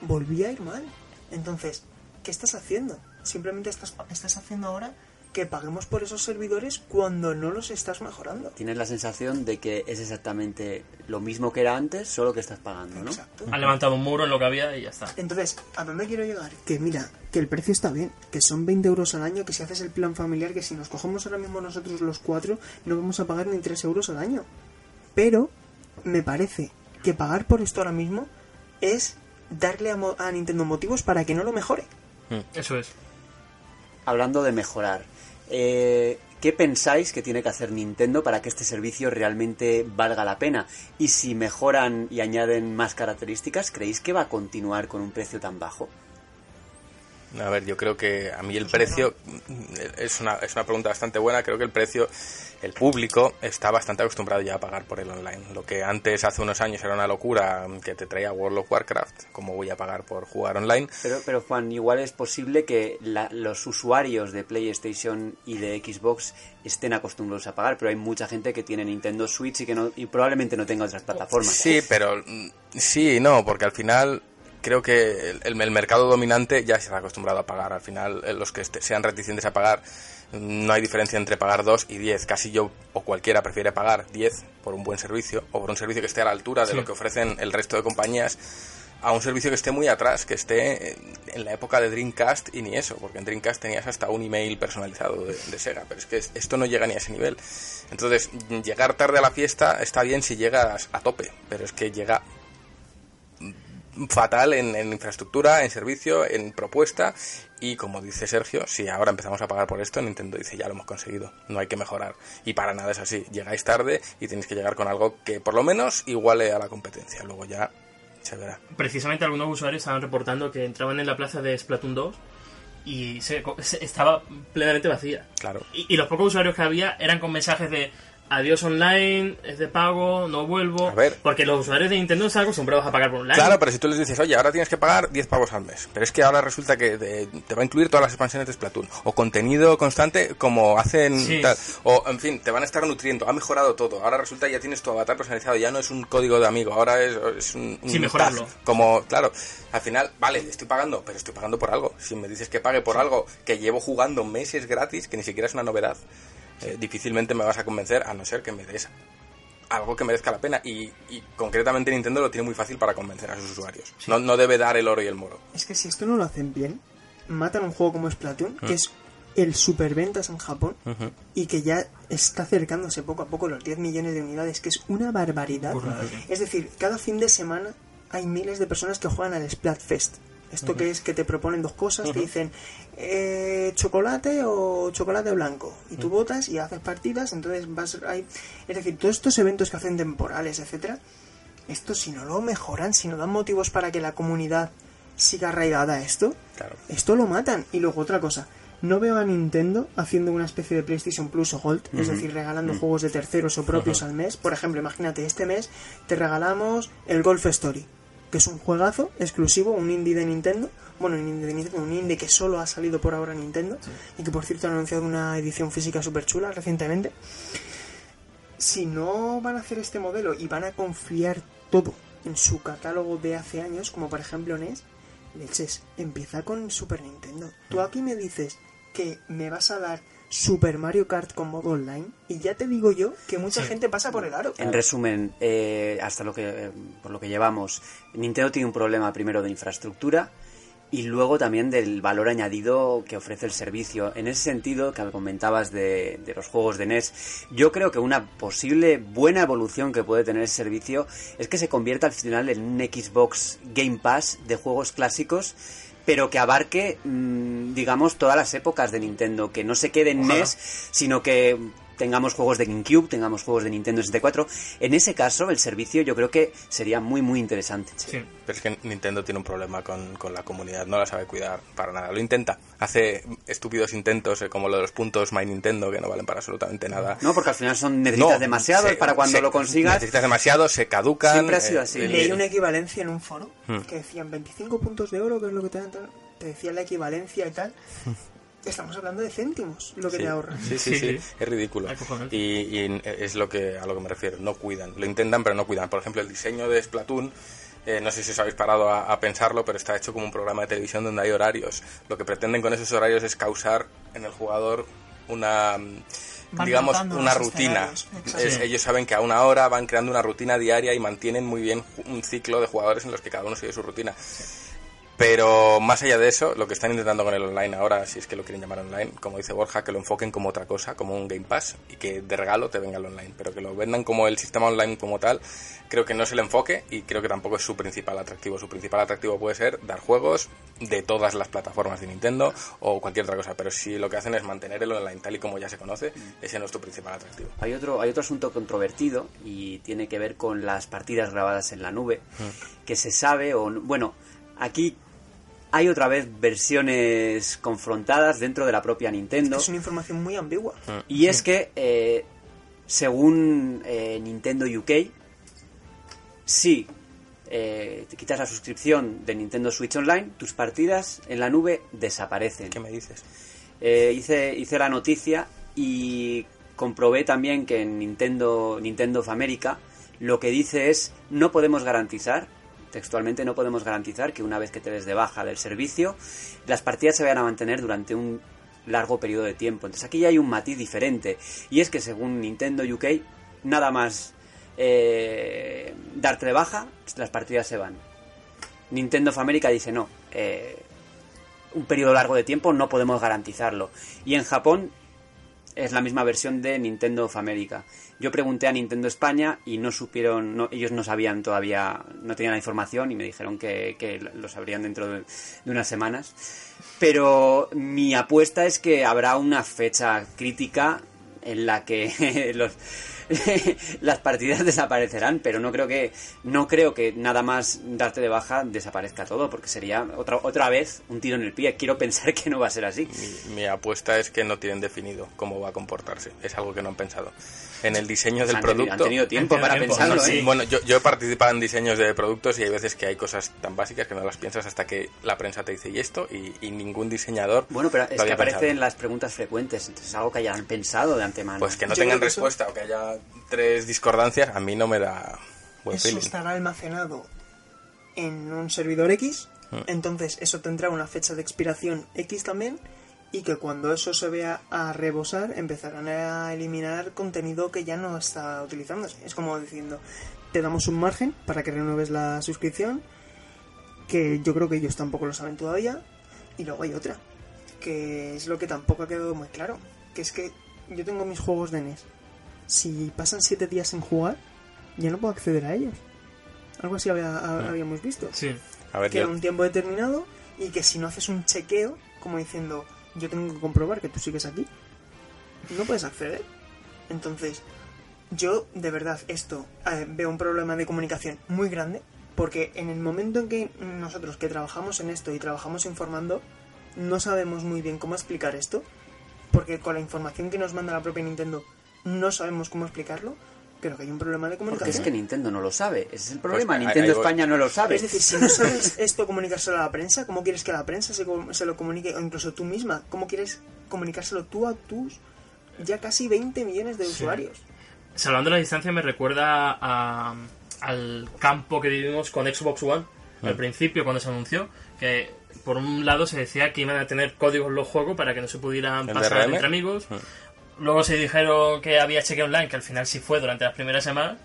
volvía a ir mal. Entonces, ¿qué estás haciendo? Simplemente estás, estás haciendo ahora que paguemos por esos servidores cuando no los estás mejorando. Tienes la sensación de que es exactamente lo mismo que era antes, solo que estás pagando, ¿no? Exacto. Han levantado un muro en lo que había y ya está. Entonces, ¿a dónde quiero llegar? Que mira, que el precio está bien, que son 20 euros al año, que si haces el plan familiar, que si nos cogemos ahora mismo nosotros los cuatro, no vamos a pagar ni 3 euros al año. Pero, me parece que pagar por esto ahora mismo es darle a, mo- a Nintendo motivos para que no lo mejore. Eso es. Hablando de mejorar, eh, ¿qué pensáis que tiene que hacer Nintendo para que este servicio realmente valga la pena? Y si mejoran y añaden más características, ¿creéis que va a continuar con un precio tan bajo? A ver, yo creo que a mí el precio es una, es una pregunta bastante buena. Creo que el precio, el público está bastante acostumbrado ya a pagar por el online. Lo que antes, hace unos años, era una locura que te traía World of Warcraft, como voy a pagar por jugar online. Pero, pero Juan, igual es posible que la- los usuarios de PlayStation y de Xbox estén acostumbrados a pagar, pero hay mucha gente que tiene Nintendo Switch y que no, y probablemente no tenga otras plataformas. Sí, pero mm, sí y no, porque al final creo que el, el mercado dominante ya se ha acostumbrado a pagar. Al final, eh, los que este- sean reticentes a pagar, mm, no hay diferencia entre pagar 2 y 10. Casi yo o cualquiera prefiere pagar 10 por un buen servicio o por un servicio que esté a la altura de lo que ofrecen el resto de compañías a un servicio que esté muy atrás, que esté en- en la época de Dreamcast y ni eso, porque en Dreamcast tenías hasta un email personalizado de, de Sega, pero es que es- esto no llega ni a ese nivel. Entonces, llegar tarde a la fiesta está bien si llegas a tope, pero es que llega fatal en, en infraestructura, en servicio, en propuesta y como dice Sergio, si ahora empezamos a pagar por esto, Nintendo dice ya lo hemos conseguido, no hay que mejorar y para nada es así, llegáis tarde y tenéis que llegar con algo que por lo menos iguale a la competencia, luego ya se verá. Precisamente algunos usuarios estaban reportando que entraban en la plaza de Splatoon 2 y se, se- estaba plenamente vacía. Claro. Y, y los pocos usuarios que había eran con mensajes de adiós online, es de pago, no vuelvo. A ver. Porque los usuarios de Nintendo están acostumbrados a pagar por online. Claro, pero si tú les dices, oye, ahora tienes que pagar 10 pavos al mes, pero es que ahora resulta que te, te va a incluir todas las expansiones de Splatoon, o contenido constante como hacen Sí. tal, o en fin, te van a estar nutriendo, ha mejorado todo, ahora resulta que ya tienes tu avatar personalizado, ya no es un código de amigo, ahora es, es un, un Sí, mejorarlo. tag, como, claro, al final, vale, estoy pagando, pero estoy pagando por algo, si me dices que pague por algo que llevo jugando meses gratis, que ni siquiera es una novedad, eh, difícilmente me vas a convencer, a no ser que me des algo que merezca la pena y, y concretamente Nintendo lo tiene muy fácil para convencer a sus usuarios. No, no debe dar el oro y el moro. Es que si esto no lo hacen bien, matan un juego como Splatoon, Mm. que es el superventas en Japón y que ya está acercándose poco a poco los 10 millones de unidades, que es una barbaridad. Es decir, cada fin de semana hay miles de personas que juegan al Splatfest. Esto que es que te proponen dos cosas, te dicen eh, chocolate o chocolate blanco. Y tú votas y haces partidas, entonces vas ahí. Es decir, todos estos eventos que hacen temporales, etcétera, esto si no lo mejoran, si no dan motivos para que la comunidad siga arraigada a esto, Claro. esto lo matan. Y luego otra cosa, no veo a Nintendo haciendo una especie de PlayStation Plus o Gold, es decir, regalando juegos de terceros o propios al mes. Por ejemplo, imagínate, este mes te regalamos el Golf Story, que es un juegazo exclusivo, un indie de Nintendo. Bueno, un indie de Nintendo, un indie que solo ha salido por ahora en Nintendo y que por cierto han anunciado una edición física súper chula recientemente. Si no van a hacer este modelo y van a confiar todo en su catálogo de hace años, como por ejemplo NES, leches, empieza con Super Nintendo. Tú aquí me dices que me vas a dar Super Mario Kart con modo online y ya te digo yo que mucha Sí. gente pasa por el aro. En resumen, eh, hasta lo que eh, por lo que llevamos, Nintendo tiene un problema primero de infraestructura y luego también del valor añadido que ofrece el servicio. En ese sentido, que comentabas de, de los juegos de NES, yo creo que una posible buena evolución que puede tener ese servicio es que se convierta al final en un Xbox Game Pass de juegos clásicos pero que abarque, mm, digamos, todas las épocas de Nintendo, que no se quede en Ojalá. NES, sino que tengamos juegos de GameCube, tengamos juegos de Nintendo 64. En ese caso, el servicio yo creo que sería muy, muy interesante. Sí. Pero es que Nintendo tiene un problema con, con la comunidad, no la sabe cuidar para nada. Lo intenta, hace estúpidos intentos eh, como lo de los puntos My Nintendo que no valen para absolutamente nada. No, porque al final son necesitas No, demasiado se- para cuando se- lo consigas. Necesitas demasiado, se caducan. Siempre ha sido así. el- Leí una equivalencia en un foro Hmm. que decían 25 puntos de oro, que es lo que te dan, te decían la equivalencia y tal. Estamos hablando de céntimos, lo que Sí, te ahorras. Sí, sí, sí, Sí. es ridículo. Y, y es lo que a lo que me refiero, no cuidan. Lo intentan, pero no cuidan. Por ejemplo, el diseño de Splatoon, eh, no sé si os habéis parado a, a pensarlo, pero está hecho como un programa de televisión donde hay horarios. Lo que pretenden con esos horarios es causar en el jugador una Van digamos una rutina. Es- ellos saben que a una hora van creando una rutina diaria y mantienen muy bien un ciclo de jugadores en los que cada uno sigue su rutina pero más allá de eso, lo que están intentando con el online ahora, si es que lo quieren llamar online, como dice Borja, que lo enfoquen como otra cosa, como un Game Pass, y que de regalo te venga el online, pero que lo vendan como el sistema online como tal, creo que no es el enfoque y creo que tampoco es su principal atractivo. Su principal atractivo puede ser dar juegos de todas las plataformas de Nintendo o cualquier otra cosa, pero si lo que hacen es mantener el online tal y como ya se conoce, ese no es tu principal atractivo. Hay otro, hay otro asunto controvertido y tiene que ver con las partidas grabadas en la nube, que se sabe, o no- bueno, aquí hay otra vez versiones confrontadas dentro de la propia Nintendo. Es una información muy ambigua. Y es que, eh, según eh, Nintendo UK, si eh, te quitas la suscripción de Nintendo Switch Online, tus partidas en la nube desaparecen. ¿Qué me dices? Eh, hice, hice la noticia y comprobé también que en Nintendo, Nintendo of America lo que dice es no podemos garantizar, textualmente no podemos garantizar que una vez que te des de baja del servicio, las partidas se vayan a mantener durante un largo periodo de tiempo. Entonces aquí ya hay un matiz diferente y es que según Nintendo UK, nada más eh, darte de baja, las partidas se van. Nintendo of dice no, eh, un periodo largo de tiempo no podemos garantizarlo. Y en Japón es la misma versión de Nintendo of America. Yo pregunté a Nintendo España y no supieron, no- ellos no sabían todavía, no tenían la información y me dijeron que, lo sabrían dentro de, unas semanas. Pero mi apuesta es que habrá una fecha crítica en la que los, las partidas desaparecerán, pero no creo que no creo que nada más darte de baja desaparezca todo, porque sería otra otra vez un tiro en el pie. Quiero pensar que no va a ser así. Mi apuesta es que no tienen definido cómo va a comportarse. Es algo que no han pensado. En el diseño del han, tenido, producto. han tenido tiempo Han para tenido tiempo, pensarlo, sí. ¿eh? Bueno, yo, yo he participado en diseños de productos y hay veces que hay cosas tan básicas que no las piensas hasta que la prensa te dice y esto y, y ningún diseñador Bueno, pero lo es que había aparece pensado. en las preguntas frecuentes, entonces es algo que hayan pensado de antemano. Pues que no Yo tengan eso- respuesta o que haya tres discordancias, a mí no me da buen Eso feeling. estará almacenado en un servidor X, Ah. entonces eso tendrá una fecha de expiración X también, y que cuando eso se vea a rebosar, empezarán a eliminar contenido que ya no está utilizándose. Es como diciendo, te damos un margen para que renueves la suscripción, que yo creo que ellos tampoco lo saben todavía, y luego hay otra, que es lo que tampoco ha quedado muy claro, que es que yo tengo mis juegos de NES. Si pasan 7 días sin jugar, ya no puedo acceder a ellos. Algo así había- Ah. habíamos visto. Sí. A ver, Que yo- era un tiempo determinado y que si no haces un chequeo, como diciendo, yo tengo que comprobar que tú sigues aquí, no puedes acceder. Entonces, yo de verdad esto eh, veo un problema de comunicación muy grande porque en el momento en que nosotros que trabajamos en esto y trabajamos informando, no sabemos muy bien cómo explicar esto, porque con la información que nos manda la propia Nintendo no sabemos cómo explicarlo, creo que hay un problema de Porque comunicación. es que Nintendo no lo sabe, ese es el problema. ahí- Nintendo. España no lo sabe. Es decir, si no sabes esto comunicárselo a la prensa, ¿cómo quieres que la prensa se, se lo comunique? O incluso tú misma, ¿cómo quieres comunicárselo tú a tus ya casi 20 millones de usuarios? Salvando la distancia me recuerda a- al campo que vivimos con Xbox One al principio cuando se anunció que por un lado se decía que iban a tener códigos en los juegos para que no se pudieran ¿En pasar DRM? entre amigos. Mm. Luego se dijeron que había cheque online, que al final sí fue durante las primeras semanas.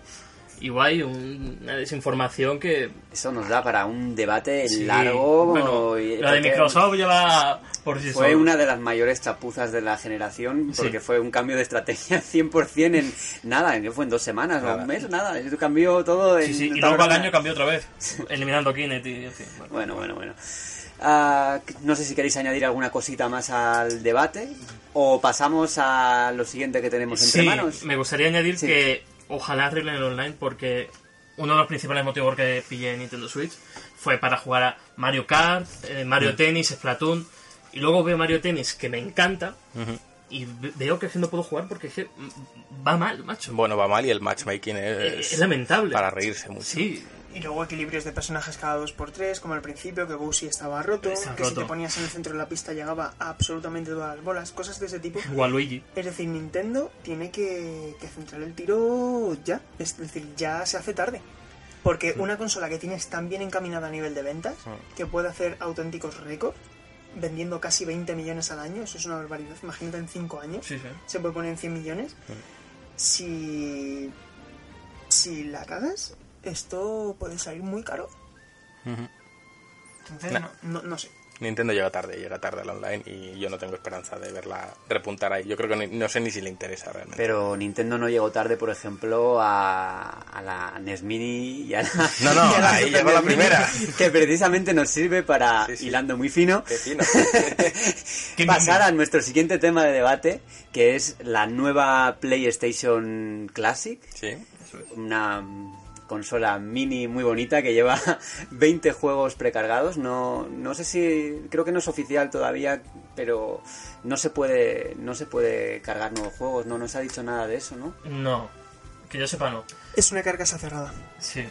Y guay, un- una desinformación que... Eso nos da para un debate sí, largo. bueno, y- lo de Microsoft lleva por sí Fue solo. una de las mayores chapuzas de la generación porque Sí. fue un cambio de estrategia 100% en nada, en que fue en dos semanas o un mes, nada. Eso cambió todo en Sí, sí, y luego al año cambió otra vez, eliminando Kinect y... en fin, bueno. Bueno, bueno, bueno. Ah, no sé si queréis añadir alguna cosita más al debate o pasamos a lo siguiente que tenemos entre Sí, manos. me gustaría añadir Sí. que ojalá arreglen el online porque uno de los principales motivos que pillé Nintendo Switch fue para jugar a Mario Kart, eh, Mario Tennis, Splatoon y luego veo Mario Tennis que me encanta y ve- veo que es que no puedo jugar porque es que mm, va mal, macho. Bueno, va mal y el matchmaking es, es lamentable. para reírse mucho. Sí, Y luego equilibrios de personajes cada 2x3, como al principio, que Bowsy estaba roto, Está que si te ponías en el centro de la pista llegaba a absolutamente todas las bolas, cosas de ese tipo. Waluigi. Es decir, Nintendo tiene que, que centrar el tiro ya. Es decir, ya se hace tarde. Porque una consola que tienes tan bien encaminada a nivel de ventas, que puede hacer auténticos récords, vendiendo casi 20 millones al año, eso es una barbaridad. Imagínate en 5 años, sí. se puede poner en 100 millones. Si, si la cagas, esto puede salir muy caro. Entonces, Nah. no, no, no sé. Nintendo llega tarde, llega tarde al online y yo no tengo esperanza de verla repuntar ahí. Yo creo que ni- no sé ni si le interesa realmente. Pero Nintendo no llegó tarde, por ejemplo, a, a la NES Mini y a la, No, no, y a ahí llegó la Mini, primera. Que precisamente nos sirve para, Sí, sí. hilando muy fino, Qué fino. Pasar a nuestro siguiente tema de debate, que es la nueva PlayStation Classic. sí. una mm, consola mini muy bonita que lleva 20 juegos precargados. No, no sé si creo que no es oficial todavía, pero no se puede no se puede cargar nuevos juegos. No nos ha dicho nada de eso, ¿no? No, que yo sepa no. Es una carcasa cerrada. Sí.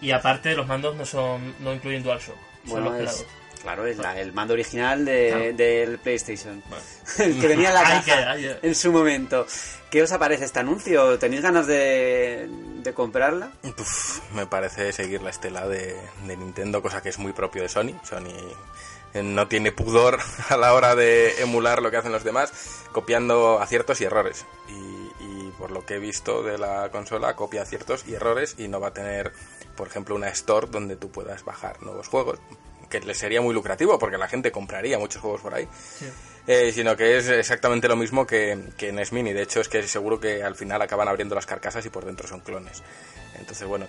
Y aparte los mandos no son no incluyen DualShock, son Bueno, los es, pelados. Claro, es la- el mando original de- Claro. del PlayStation. el que venía en la caja queda. en su momento. ¿Qué os aparece este anuncio? ¿Tenéis ganas de, de comprarla? Uf, me parece seguir la estela de, de Nintendo, cosa que es muy propio de Sony. Sony eh, no tiene pudor a la hora de emular lo que hacen los demás, copiando aciertos y errores. Y, y por lo que he visto de la consola, copia aciertos y errores y no va a tener, por ejemplo, una store donde tú puedas bajar nuevos juegos, que le sería muy lucrativo porque la gente compraría muchos juegos por ahí. Sí. Eh, sino que es exactamente lo mismo que, que en Mini. De hecho, es que seguro que al final acaban abriendo las carcasas y por dentro son clones. Entonces, bueno,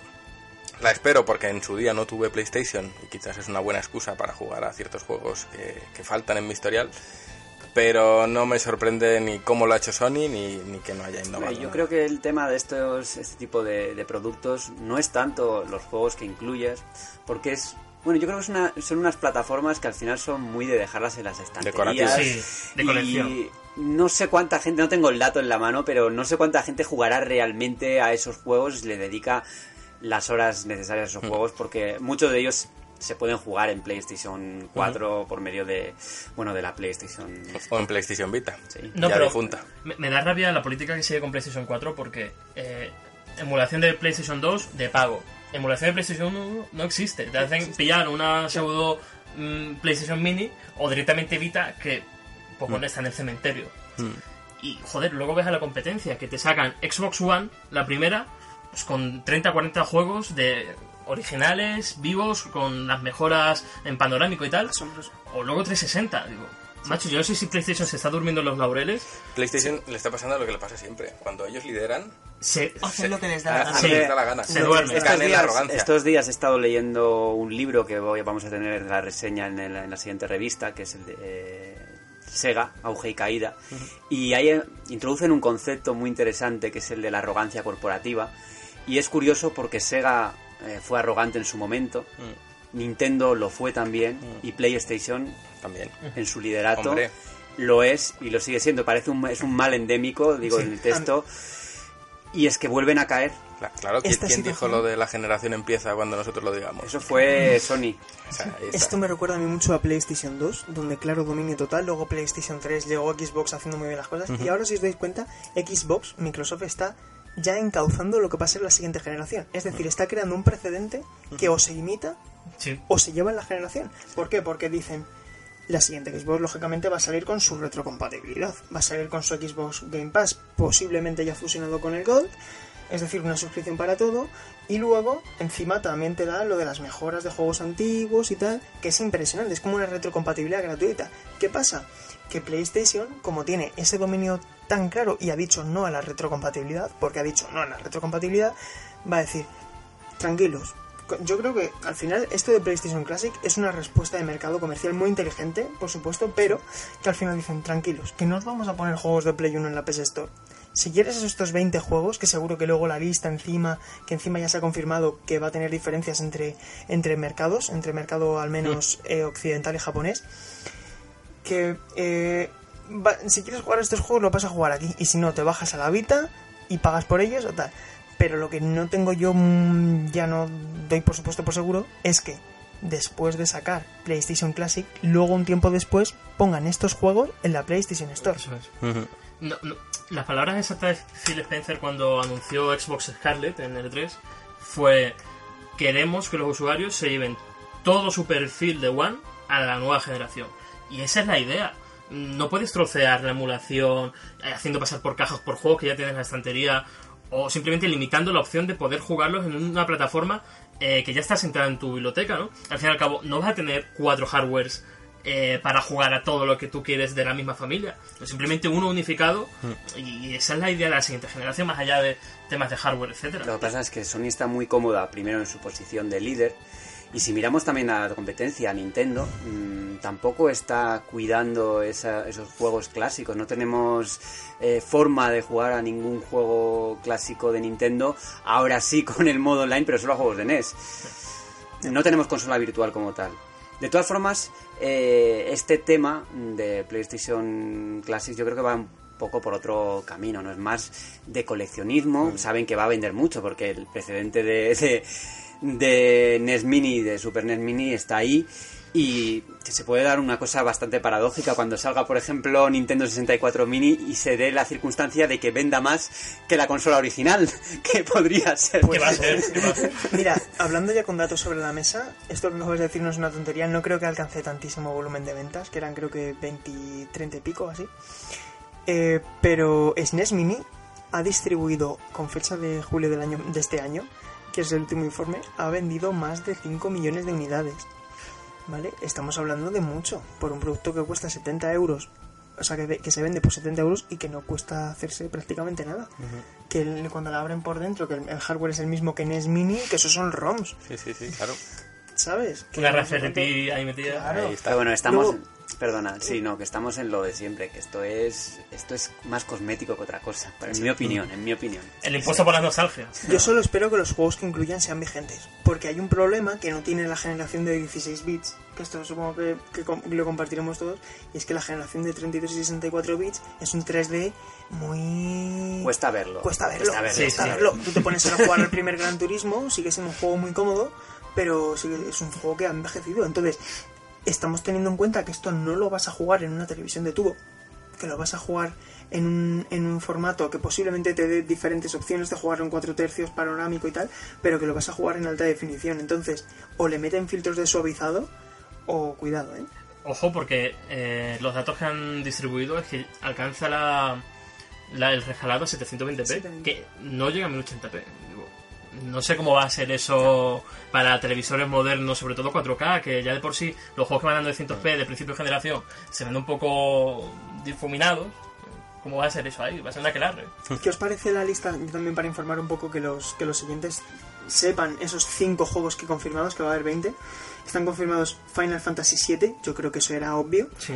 la espero porque en su día no tuve PlayStation y quizás es una buena excusa para jugar a ciertos juegos que, que faltan en mi historial. Pero no me sorprende ni cómo lo ha hecho Sony ni, ni que no haya innovado. Yo creo que el tema de estos este tipo de, de productos no es tanto los juegos que incluyes, porque es bueno, yo creo que es una- son unas plataformas que al final son muy de dejarlas en las estanterías. Decorativas. Sí, de colección. Y no sé cuánta gente, no tengo el dato en la mano, pero no sé cuánta gente jugará realmente a esos juegos y le dedica las horas necesarias a esos juegos, porque muchos de ellos se pueden jugar en PlayStation 4 por medio de, bueno, de la PlayStation. O en PlayStation Vita. Sí. No, ya pero me da rabia la política que sigue con PlayStation 4 porque eh, emulación de PlayStation 2 de pago. Emulación de PlayStation 1 no existe. Te hacen pillar una pseudo mm, PlayStation Mini o directamente Vita que pues bueno, está en el cementerio. Y joder, luego ves a la competencia que te sacan Xbox One, la primera, pues con 30-40 juegos de originales, vivos, con las mejoras en panorámico y tal. Asombroso. O luego 360. Digo, macho, yo no sé si PlayStation se está durmiendo en los laureles. PlayStation le está pasando lo que le pasa siempre. Cuando ellos lideran, Se, Hacen lo que les da la gana. Sí. les da la gana. Se duerme. Estos días, estos días he estado leyendo un libro que voy, vamos a tener la reseña en, el- en la siguiente revista, que es el de eh, Sega, Auge y Caída. Y ahí eh, introducen un concepto muy interesante que es el de la arrogancia corporativa. Y es curioso porque Sega eh, fue arrogante en su momento, Mm, Nintendo lo fue también, y PlayStation También. en su liderato Hombre. lo es y lo sigue siendo. Parece un, es un mal endémico, digo Sí. en el texto. Y es que vuelven a caer. Cla- Claro, ¿quién, dijo lo de la generación empieza cuando nosotros lo digamos? Eso fue Sony. O sea. Esto me recuerda a mí mucho a PlayStation 2, donde claro, dominio total, luego PlayStation 3, llegó Xbox haciendo muy bien las cosas, y ahora si os dais cuenta, Xbox, Microsoft está ya encauzando lo que va a ser la siguiente generación. Es decir, está creando un precedente que o se imita Sí. o se llevan la generación. ¿Por qué? Porque dicen, la siguiente Xbox lógicamente va a salir con su retrocompatibilidad, va a salir con su Xbox Game Pass, posiblemente ya fusionado con el Gold, es decir, una suscripción para todo, y luego encima también te da lo de las mejoras de juegos antiguos y tal, que es impresionante, es como una retrocompatibilidad gratuita. ¿Qué pasa? Que PlayStation, como tiene ese dominio tan claro y ha dicho no a la retrocompatibilidad, porque ha dicho no a la retrocompatibilidad, va a decir, tranquilos. Yo creo que al final esto de PlayStation Classic es una respuesta de mercado comercial muy inteligente, por supuesto, pero que al final dicen, tranquilos, que no os vamos a poner juegos de Play 1 en la PS Store. Si quieres estos 20 juegos, que seguro que luego la lista encima, que encima ya se ha confirmado que va a tener diferencias entre, entre mercados, entre mercado al menos eh, occidental y japonés, que eh, va- si quieres jugar estos juegos lo vas a jugar aquí, y si no, te bajas a la Vita y pagas por ellos o tal. Pero lo que no tengo yo, mm, ya no doy por supuesto por seguro, es que después de sacar PlayStation Classic, luego un tiempo después pongan estos juegos en la PlayStation Store. Eso es. Ujú. No, no, las palabras exactas de Phil Spencer cuando anunció Xbox Scarlet en el 3 fue queremos que los usuarios se lleven todo su perfil de One a la nueva generación. Y esa es la idea. No puedes trocear la emulación eh, haciendo pasar por cajas por juegos que ya tienes en la estantería o simplemente limitando la opción de poder jugarlos en una plataforma eh, que ya está sentada en tu biblioteca, ¿no? Al fin y al cabo, no vas a tener cuatro hardwares eh, para jugar a todo lo que tú quieres de la misma familia. Simplemente uno unificado y esa es la idea de la siguiente generación, más allá de temas de hardware, etcétera. Lo que pasa es que Sony está muy cómoda primero en su posición de líder y si miramos también a la competencia, Nintendo mmm, tampoco está cuidando esa, esos juegos clásicos. No tenemos eh, forma de jugar a ningún juego clásico de Nintendo. Ahora sí con el modo online, pero solo a juegos de NES. No tenemos consola virtual como tal. De todas formas, eh, este tema de PlayStation Classic yo creo que va un poco por otro camino, no es más de coleccionismo. Saben que va a vender mucho porque el precedente de, de, de NES Mini, de Super NES Mini, está ahí. Y se puede dar una cosa bastante paradójica cuando salga, por ejemplo, Nintendo 64 Mini y se dé la circunstancia de que venda más que la consola original, que podría ser. ¿Qué va a ser? ¿Qué va a ser? Mira, hablando ya con datos sobre la mesa, esto que acabas de decir no es una tontería, no creo que alcance tantísimo volumen de ventas, que eran creo que 20, 30 y pico así. Eh, pero SNES Mini ha distribuido, con fecha de julio del año, de este año, que es el último informe, ha vendido más de 5 millones de unidades. ¿Vale? Estamos hablando de mucho, por un producto que cuesta 70 euros. O sea, que, que se vende por 70 euros y que no cuesta hacerse prácticamente nada. Que el- cuando la abren por dentro, que el, el hardware es el mismo que NES Mini, que esos son ROMs, Sí, sí, sí, claro. ¿Sabes? Que Una sé Raspberry Pi ahí metida. Claro. Ahí está. Bueno, estamos. Luego- Perdona, sí, no, que estamos en lo de siempre, que esto es esto es más cosmético que otra cosa, en mi opinión, en mi opinión. El impuesto por la nostalgia. Yo solo espero que los juegos que incluyan sean vigentes, porque hay un problema que no tiene la generación de 16 bits, que esto supongo que, que lo compartiremos todos, y es que la generación de 32 y 64 bits es un 3D muy... Cuesta verlo. Cuesta verlo, Cuesta verlo, Sí, cuesta sí. verlo. Tú te pones a jugar el primer Gran Turismo, sigue siendo un juego muy cómodo, pero sigue- es un juego que ha envejecido. Entonces, estamos teniendo en cuenta que esto no lo vas a jugar en una televisión de tubo, que lo vas a jugar en un, en un formato que posiblemente te dé diferentes opciones de jugar en 4 tercios, panorámico y tal, pero que lo vas a jugar en alta definición. Entonces, o le meten filtros de suavizado, o cuidado, ¿eh? Ojo, porque eh, los datos que han distribuido es que alcanza la, la- el rejalado a 720p, 720p. que no llega a 1080p. No sé cómo va a ser eso para televisores modernos, sobre todo 4K, que ya de por sí los juegos que van dando 200p de principio de generación se ven un poco difuminados. ¿Cómo va a ser eso ahí? Va a ser una aquelarre. ¿Qué os parece la lista? También para informar un poco que los, que los siguientes sepan esos 5 juegos que confirmados, que va a haber 20. Están confirmados Final Fantasy VII, yo creo que eso era obvio. Sí.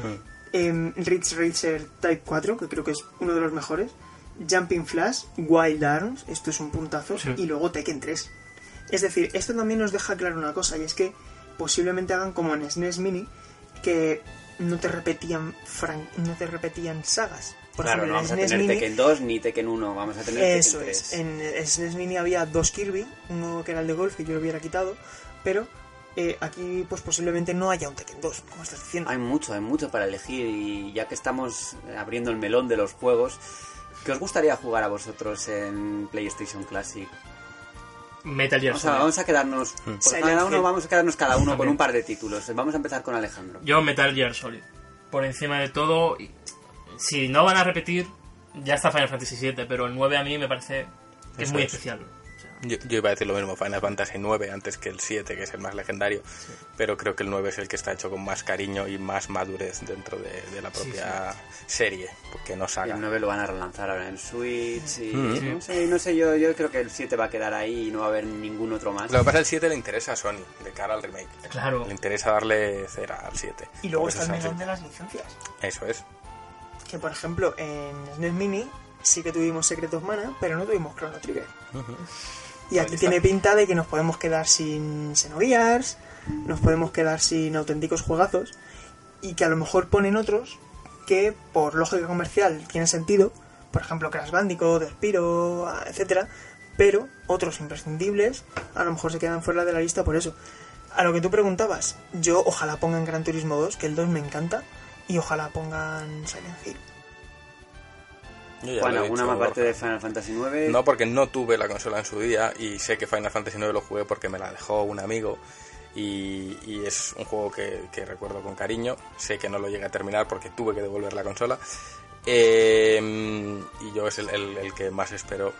Em, Ridge Racer Type 4, que creo que es uno de los mejores. Jumping Flash, Wild Arms, esto es un puntazo. Sí. Y luego Tekken 3. Es decir, esto también nos deja claro una cosa, y es que posiblemente hagan como en SNES Mini, que no te repetían, fran- no te repetían sagas. Por claro, no ejemplo, vamos a en SNES tener Mini, Tekken 2 ni Tekken 1, vamos a tener eso Tekken 3. es. En el SNES Mini había dos Kirby, uno que era el de golf que yo lo hubiera quitado, pero eh, aquí pues posiblemente no haya un Tekken 2, como estás diciendo. Hay mucho, hay mucho para elegir y ya que estamos abriendo el melón de los juegos, ¿qué os gustaría jugar a vosotros en PlayStation Classic? Metal Gear O sea, Solid. vamos a quedarnos. por Silent cada uno vamos a quedarnos cada uno con un par de títulos. Vamos a empezar con Alejandro. Yo Metal Gear Solid. Por encima de todo, si no van a repetir, ya está Final Fantasy VII, pero el 9 a mí me parece que es muy es. especial. Yo, yo iba a decir lo mismo, Final Fantasy 9 antes que el 7, que es el más legendario, pero creo que el 9 es el que está hecho con más cariño y más madurez dentro de, de la propia serie, porque no saga. el 9 lo van a relanzar ahora en Switch. Y Mm. no sé, no sé yo, yo creo que el 7 va a quedar ahí y no va a haber ningún otro más. Lo que pasa es que el 7 le interesa a Sony, de cara al remake. Claro. Le interesa darle cera al 7. Y luego está el melón de las licencias. Eso es. Que por ejemplo en SNES Mini sí que tuvimos Secret of Mana, pero no tuvimos Chrono Trigger. Y aquí tiene pinta de que nos podemos quedar sin Xenogears, nos podemos quedar sin auténticos juegazos y que a lo mejor ponen otros que por lógica comercial tienen sentido, por ejemplo Crash Bandicoot, ah, etcétera, pero otros imprescindibles a lo mejor se quedan fuera de la lista por eso. A lo que tú preguntabas, yo ojalá pongan Gran Turismo 2, que el 2 me encanta, y ojalá pongan Silent Hill. Juan, ¿alguna más parte de Final Fantasy 9? No, porque no tuve la consola en su día y sé que Final Fantasy IX lo jugué porque me la dejó un amigo y, y es un juego que, que recuerdo con cariño. Sé que no lo llegué a terminar porque tuve que devolver la consola. Eh, y yo es el, el- el que más espero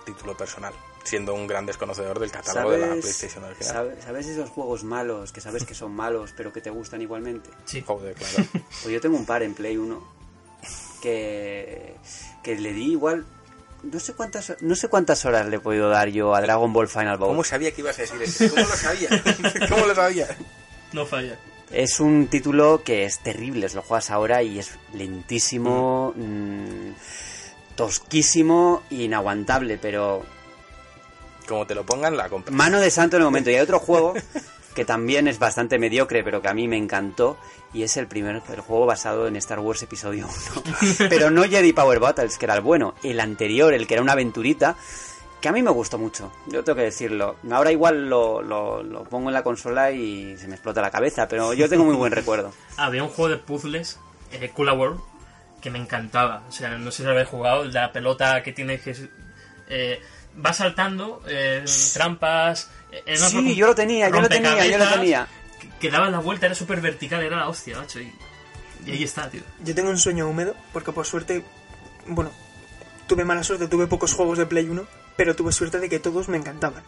a título personal, siendo un gran desconocedor del catálogo de la ¿Sabes, PlayStation original. sabe- ¿Sabes esos juegos malos que sabes que son malos pero que te gustan igualmente? Sí. Joder, claro. Pues yo tengo un par en Play 1 que, que le di igual. No sé cuántas no sé cuántas horas le he podido dar yo a Dragon Ball Final Bout. ¿Cómo sabía que ibas a decir eso? ¿Cómo lo sabía? ¿Cómo lo sabía? No falla. Es un título que es terrible, lo juegas ahora y es lentísimo, mm, tosquísimo e inaguantable, pero Como te lo pongan, la compra. mano de santo en el momento. Y hay otro juego que también es bastante mediocre, pero que a mí me encantó, y es el primer el juego basado en Star Wars Episodio 1. pero no Jedi Power Battles, que era el bueno, el anterior, el que era una aventurita, que a mí me gustó mucho, yo tengo que decirlo. Ahora igual lo, lo- lo pongo en la consola y se me explota la cabeza, pero yo tengo muy buen recuerdo. Había un juego de puzzles, eh, Cooler World, que me encantaba. O sea, no sé si lo habéis jugado, la pelota que tiene que... Eh, va saltando, eh, trampas... era Sí, yo lo tenía, yo lo tenía, yo lo tenía. Que, que daba la vuelta, era súper vertical, era la hostia, macho. Y, y ahí está, tío. Yo tengo un sueño húmedo, porque por suerte, bueno, tuve mala suerte, tuve pocos juegos de Play 1, pero tuve suerte de que todos me encantaban.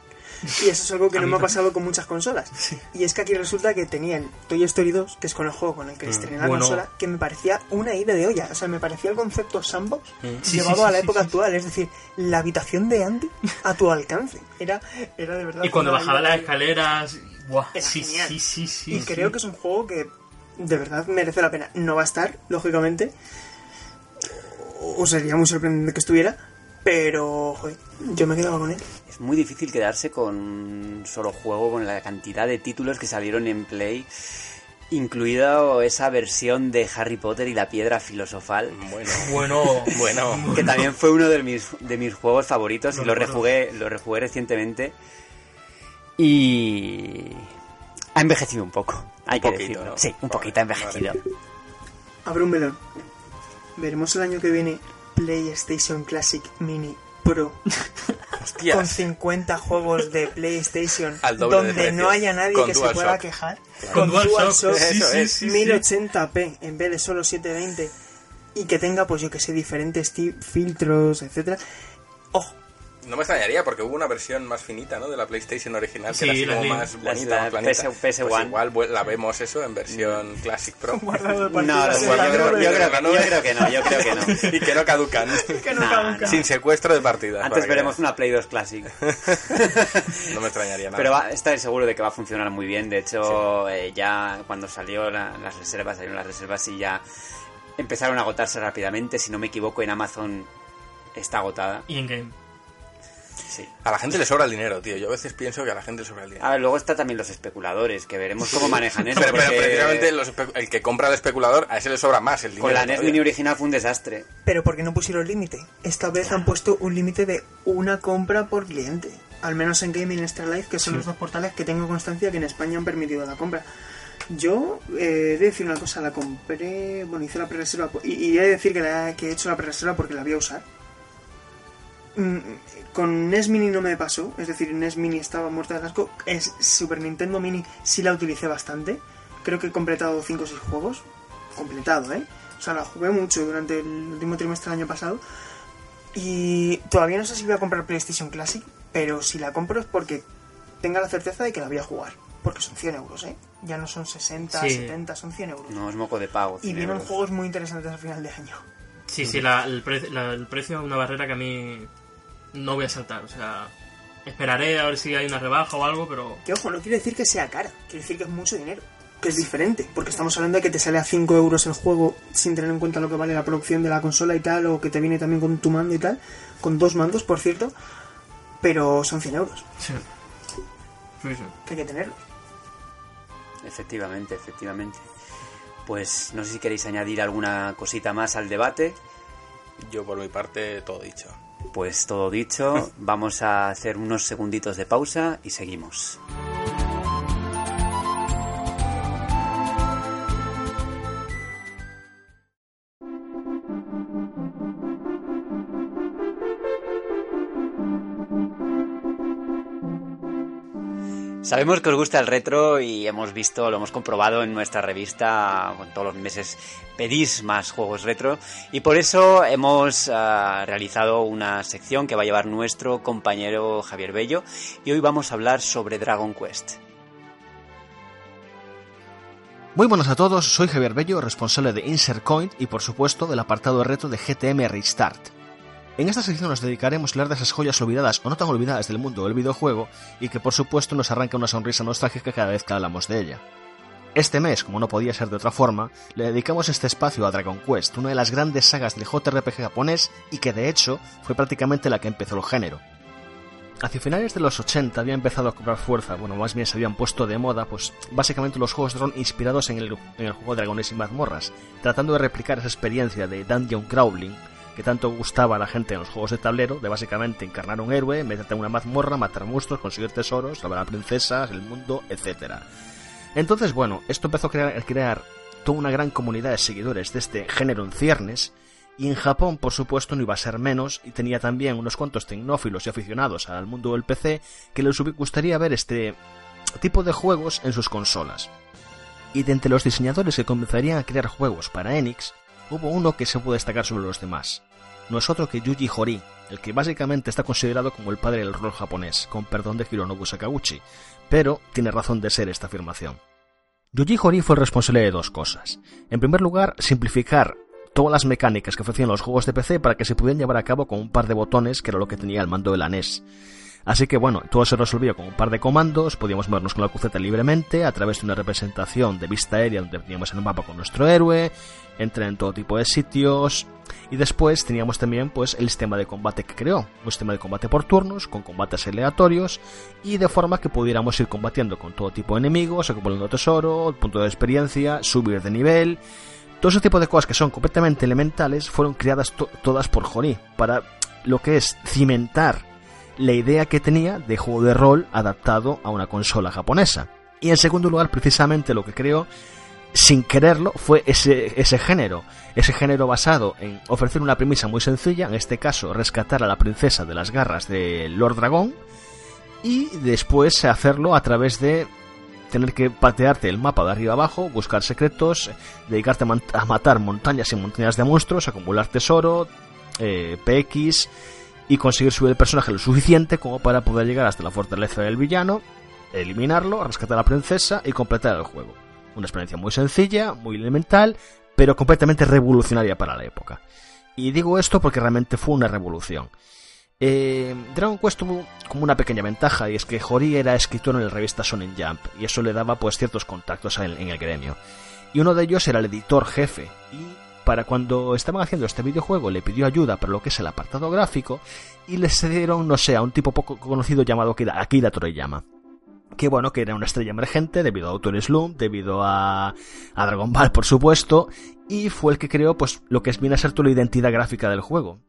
Y eso es algo que no me ha pasado con muchas consolas. Y es que aquí resulta que tenía el Toy Story 2, que es con el juego con el que estrené la bueno. consola, que me parecía una ida de olla. O sea, me parecía el concepto sandbox Sí, llevado sí, a la época actual. Es decir, la habitación de Andy a tu alcance. Era, era de verdad. Y cuando bajaba las escaleras... Buah, Era sí, genial. sí, sí, sí. y creo que es un juego que de verdad merece la pena. No va a estar, lógicamente. O sería muy sorprendente que estuviera. Pero, joder, yo me quedaba con él. Es muy difícil quedarse con un solo juego, con la cantidad de títulos que salieron en Play, incluida esa versión de Harry Potter y la piedra filosofal, Bueno, Bueno, bueno. que también fue uno de mis, de mis juegos favoritos y Lo rejugué, lo rejugué recientemente. Y ha envejecido un poco, hay Un que poquito, decirlo. ¿no? Sí, un Joder, poquito ha envejecido. Abre un melón. Veremos el año que viene PlayStation Classic Mini Pro Hostias. con 50 juegos de PlayStation Al doble de donde no haya nadie Con que se pueda quejar. Con DualShock, sí, sí, es. sí, sí. 1080p en vez de solo 720 y que tenga pues yo que sé diferentes filtros etcétera No me extrañaría porque hubo una versión más finita, ¿no? De la PlayStation original que era así como más bonita, la más planita. PS- PS1. Pues igual la vemos eso en versión Classic Pro. guardado de No, yo, creo, yo creo- yo creo que no, yo creo que no. y que no caducan. que no Nah, caduca. Sin secuestro de partida. Antes veremos una Play 2 Classic. No me extrañaría nada. Pero va, estaré seguro de que va a funcionar muy bien. De hecho, eh, ya cuando salió la- las reservas, salieron las reservas y ya empezaron a agotarse rápidamente. Si no me equivoco, en Amazon está agotada. Y en game. Sí. A la gente le sobra el dinero, tío. Yo a veces pienso que a la gente le sobra el dinero. A ver, luego está también los especuladores, que veremos cómo manejan eso. pero, precisamente los espe- el que compra al especulador, a ese le sobra más el dinero. con la NES todavía. Mini original fue un desastre. pero porque no pusieron límite esta vez han puesto un límite de una compra por cliente al menos en Gaming Extra Life que son los dos portales que tengo constancia que en España han permitido la compra yo eh, he de decir una cosa la compré bueno hice la pre-reserva y, y he de decir que, la, que he hecho la pre-reserva porque la voy a usar con NES Mini no me pasó, es decir, NES Mini estaba muerta de asco. Es Super Nintendo Mini sí la utilicé bastante. Creo que he completado 5 o 6 juegos. Completado, ¿eh? O sea, la jugué mucho durante el último trimestre del año pasado. Y todavía no sé si voy a comprar PlayStation Classic, pero si la compro es porque tenga la certeza de que la voy a jugar. Porque son 100 euros, ¿eh? Ya no son 60, Sí. 70, son 100 euros. No es moco de pago. y 100 vienen euros. juegos muy interesantes al final de año. Sí, sí, la- el, pre- la- el precio es una barrera que a mí no voy a saltar. O sea, esperaré a ver si hay una rebaja o algo, pero Que ojo, no quiere decir que sea cara, quiere decir que es mucho dinero. Que es diferente, porque estamos hablando de que te sale a 5 euros el juego sin tener en cuenta lo que vale la producción de la consola y tal, o que te viene también con tu mando y tal, con dos mandos, por cierto, pero son 100 euros, sí. Sí, sí. que hay que tenerlo. Efectivamente, efectivamente. Pues no sé si queréis añadir alguna cosita más al debate. Yo por mi parte todo dicho. Pues todo dicho, vamos a hacer unos segunditos de pausa y seguimos. Sabemos que os gusta el retro y hemos visto, lo hemos comprobado en nuestra revista, con todos los meses pedís más juegos retro y por eso hemos ah, realizado una sección que va a llevar nuestro compañero Javier Bello y hoy vamos a hablar sobre Dragon Quest. Muy buenas a todos, soy Javier Bello, responsable de Insert Coin y por supuesto del apartado de reto de GTM Restart. En esta sección nos dedicaremos a hablar de esas joyas olvidadas o no tan olvidadas del mundo del videojuego y que por supuesto nos arranca una sonrisa nostálgica cada vez que hablamos de ella. Este mes, como no podía ser de otra forma, le dedicamos este espacio a Dragon Quest, una de las grandes sagas del JRPG japonés y que de hecho fue prácticamente la que empezó el género. Hacia finales de los 80 había empezado a cobrar fuerza, bueno, más bien se habían puesto de moda, pues básicamente los juegos de inspirados en el, en el juego Dragones y Mazmorras, tratando de replicar esa experiencia de Dungeon Crawling que tanto gustaba a la gente en los juegos de tablero, de básicamente encarnar un héroe, meterte en una mazmorra, matar monstruos, conseguir tesoros, salvar a princesas, el mundo, etc. Entonces, bueno, esto empezó a crear, a crear toda una gran comunidad de seguidores de este género en ciernes, y en Japón, por supuesto, no iba a ser menos, y tenía también unos cuantos tecnófilos y aficionados al mundo del PC que les gustaría ver este tipo de juegos en sus consolas. Y de entre los diseñadores que comenzarían a crear juegos para Enix, hubo uno que se puede destacar sobre los demás. No es otro que Yuji Horii, el que básicamente está considerado como el padre del rol japonés, con perdón de Hironobu Sakaguchi, pero tiene razón de ser esta afirmación. Yuji Horii fue responsable de dos cosas. En primer lugar, simplificar todas las mecánicas que ofrecían los juegos de PC para que se pudieran llevar a cabo con un par de botones que era lo que tenía el mando de la. Así que bueno, todo se resolvía con un par de comandos, podíamos movernos con la cruceta libremente a través de una representación de vista aérea donde teníamos en el mapa con nuestro héroe, entrar en todo tipo de sitios y después teníamos también pues el sistema de combate que creó, un sistema de combate por turnos, con combates aleatorios y de forma que pudiéramos ir combatiendo con todo tipo de enemigos, acumulando tesoro, punto de experiencia, subir de nivel, todo ese tipo de cosas que son completamente elementales fueron creadas to todas por Jori para lo que es cimentar la idea que tenía de juego de rol adaptado a una consola japonesa. Y en segundo lugar, precisamente lo que creó, sin quererlo, fue ese, ese género. Ese género basado en ofrecer una premisa muy sencilla, en este caso rescatar a la princesa de las garras de Lord Dragón, y después hacerlo a través de tener que patearte el mapa de arriba abajo, buscar secretos, dedicarte a, a matar montañas y montañas de monstruos, acumular tesoro, eh, PX y conseguir subir el personaje lo suficiente como para poder llegar hasta la fortaleza del villano, eliminarlo, rescatar a la princesa y completar el juego. Una experiencia muy sencilla, muy elemental, pero completamente revolucionaria para la época. Y digo esto porque realmente fue una revolución. Eh, Dragon Quest tuvo como una pequeña ventaja y es que Hori era escritor en la revista Shonen Jump y eso le daba pues ciertos contactos en, en el gremio. Y uno de ellos era el editor jefe y para cuando estaban haciendo este videojuego le pidió ayuda para lo que es el apartado gráfico y le cedieron, no sé, a un tipo poco conocido llamado Akira, Toriyama. que bueno, que era una estrella emergente debido a Autor Slum, debido a, a Dragon Ball, por supuesto, y fue el que creó pues lo que viene a ser toda la identidad gráfica del juego.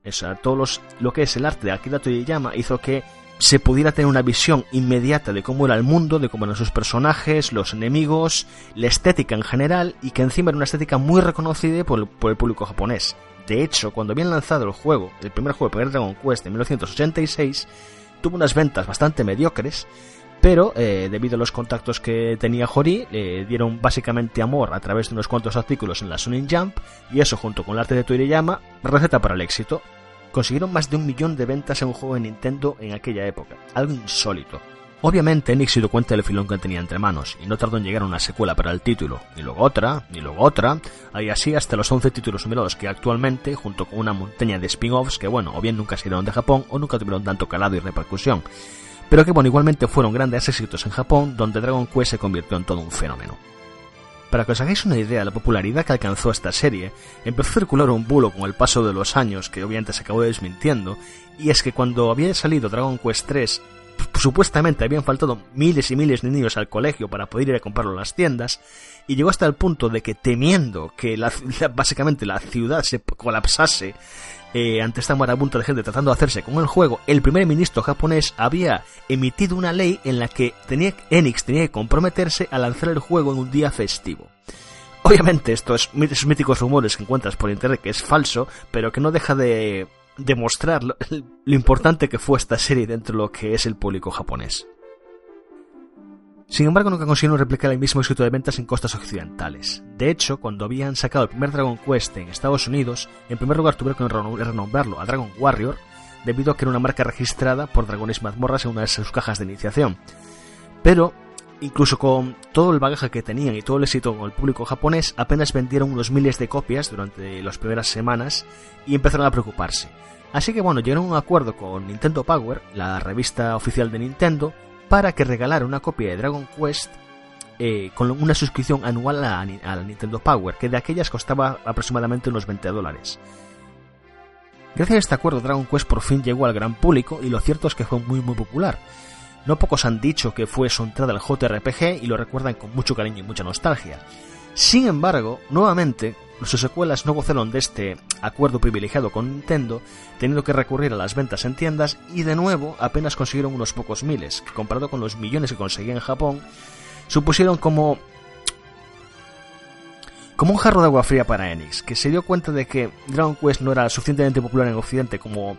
O lo que es el arte de Akira Toriyama hizo que se pudiera tener una visión inmediata de cómo era el mundo, de cómo eran sus personajes, los enemigos, la estética en general, y que encima era una estética muy reconocida por el, público japonés. De hecho, cuando habían lanzado el juego, el primer juego, primer Dragon Quest en 1986, tuvo unas ventas bastante mediocres, pero eh, debido a los contactos que tenía Hori, le dieron básicamente amor a través de unos cuantos artículos en la Sonic Jump, y eso junto con el arte de Toriyama, receta para el éxito. Consiguieron más de un millón de ventas en un juego de Nintendo en aquella época, algo insólito. Obviamente Enix se dio cuenta del filón que tenía entre manos, y no tardó en llegar a una secuela para el título, y luego otra, y luego otra, y así hasta los 11 títulos numerados que actualmente, junto con una montaña de spin-offs que bueno, o bien nunca salieron de Japón, o nunca tuvieron tanto calado y repercusión, pero que bueno, igualmente fueron grandes éxitos en Japón, donde Dragon Quest se convirtió en todo un fenómeno. Para que os hagáis una idea de la popularidad que alcanzó esta serie, empezó a circular un bulo con el paso de los años, que obviamente se acabó desmintiendo, y es que cuando había salido Dragon Quest 3 supuestamente habían faltado miles y miles de niños al colegio para poder ir a comprarlo en las tiendas, y llegó hasta el punto de que temiendo que la, básicamente la ciudad se colapsase eh, ante esta marabunta de gente tratando de hacerse con el juego, el primer ministro japonés había emitido una ley en la que tenía, Enix tenía que comprometerse a lanzar el juego en un día festivo. Obviamente, estos míticos rumores que encuentras por internet que es falso, pero que no deja de demostrar lo, lo, importante que fue esta serie dentro de lo que es el público japonés. Sin embargo, nunca consiguieron replicar el mismo éxito de ventas en costas occidentales. De hecho, cuando habían sacado el primer Dragon Quest en Estados Unidos, en primer lugar tuvieron que renombrarlo a Dragon Warrior, debido a que era una marca registrada por Dragones Mazmorras en una de sus cajas de iniciación. Pero, incluso con todo el bagaje que tenían y todo el éxito con el público japonés, apenas vendieron unos miles de copias durante las primeras semanas y empezaron a preocuparse. Así que bueno, llegaron a un acuerdo con Nintendo Power, la revista oficial de Nintendo, para que regalara una copia de Dragon Quest eh, con una suscripción anual a, a, la Nintendo Power, que de aquellas costaba aproximadamente unos 20 dólares. Gracias a este acuerdo, Dragon Quest por fin llegó al gran público y lo cierto es que fue muy muy popular. No pocos han dicho que fue su entrada al JRPG y lo recuerdan con mucho cariño y mucha nostalgia. Sin embargo, nuevamente, sus secuelas no gozaron de este acuerdo privilegiado con Nintendo, teniendo que recurrir a las ventas en tiendas y de nuevo apenas consiguieron unos pocos miles, que comparado con los millones que conseguían en Japón, supusieron como como un jarro de agua fría para Enix, que se dio cuenta de que Dragon Quest no era suficientemente popular en Occidente como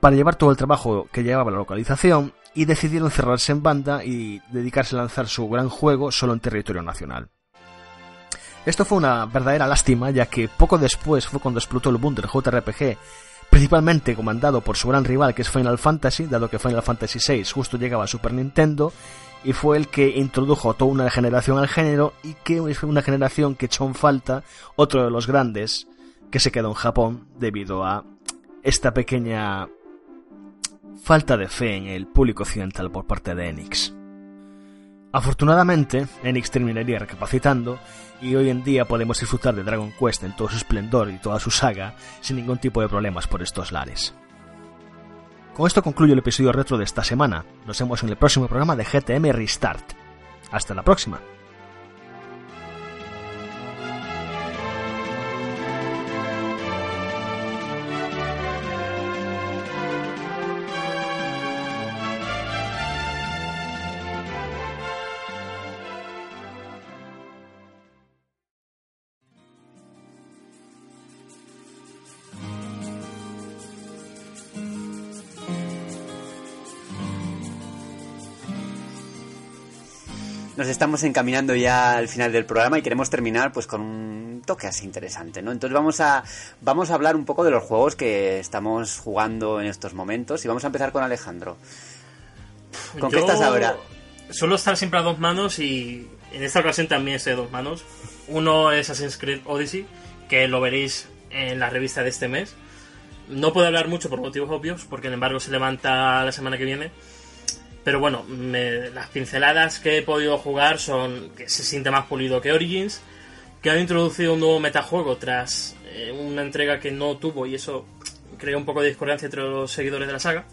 para llevar todo el trabajo que llevaba la localización y decidieron cerrarse en banda y dedicarse a lanzar su gran juego solo en territorio nacional. Esto fue una verdadera lástima, ya que poco después fue cuando explotó el boom del JRPG, principalmente comandado por su gran rival que es Final Fantasy, dado que Final Fantasy VI justo llegaba a Super Nintendo, y fue el que introdujo toda una generación al género y que fue una generación que echó en falta otro de los grandes que se quedó en Japón debido a esta pequeña falta de fe en el público occidental por parte de Enix. Afortunadamente, Enix terminaría recapacitando y hoy en día podemos disfrutar de Dragon Quest en todo su esplendor y toda su saga sin ningún tipo de problemas por estos lares. Con esto concluyo el episodio retro de esta semana. Nos vemos en el próximo programa de GTM Restart. Hasta la próxima. Estamos encaminando ya al final del programa y queremos terminar pues con un toque así interesante, ¿no? Entonces vamos a vamos a hablar un poco de los juegos que estamos jugando en estos momentos y vamos a empezar con Alejandro. ¿Con Yo qué estás ahora? Suelo estar siempre a dos manos y en esta ocasión también estoy a dos manos. Uno es Assassin's Creed Odyssey, que lo veréis en la revista de este mes. No puedo hablar mucho por motivos obvios, porque el embargo se levanta la semana que viene. Pero bueno, me- las pinceladas que he podido jugar son que se siente más pulido que Origins, que han introducido un nuevo metajuego tras eh, una entrega que no tuvo y eso creó un poco de discordancia entre los seguidores de la saga.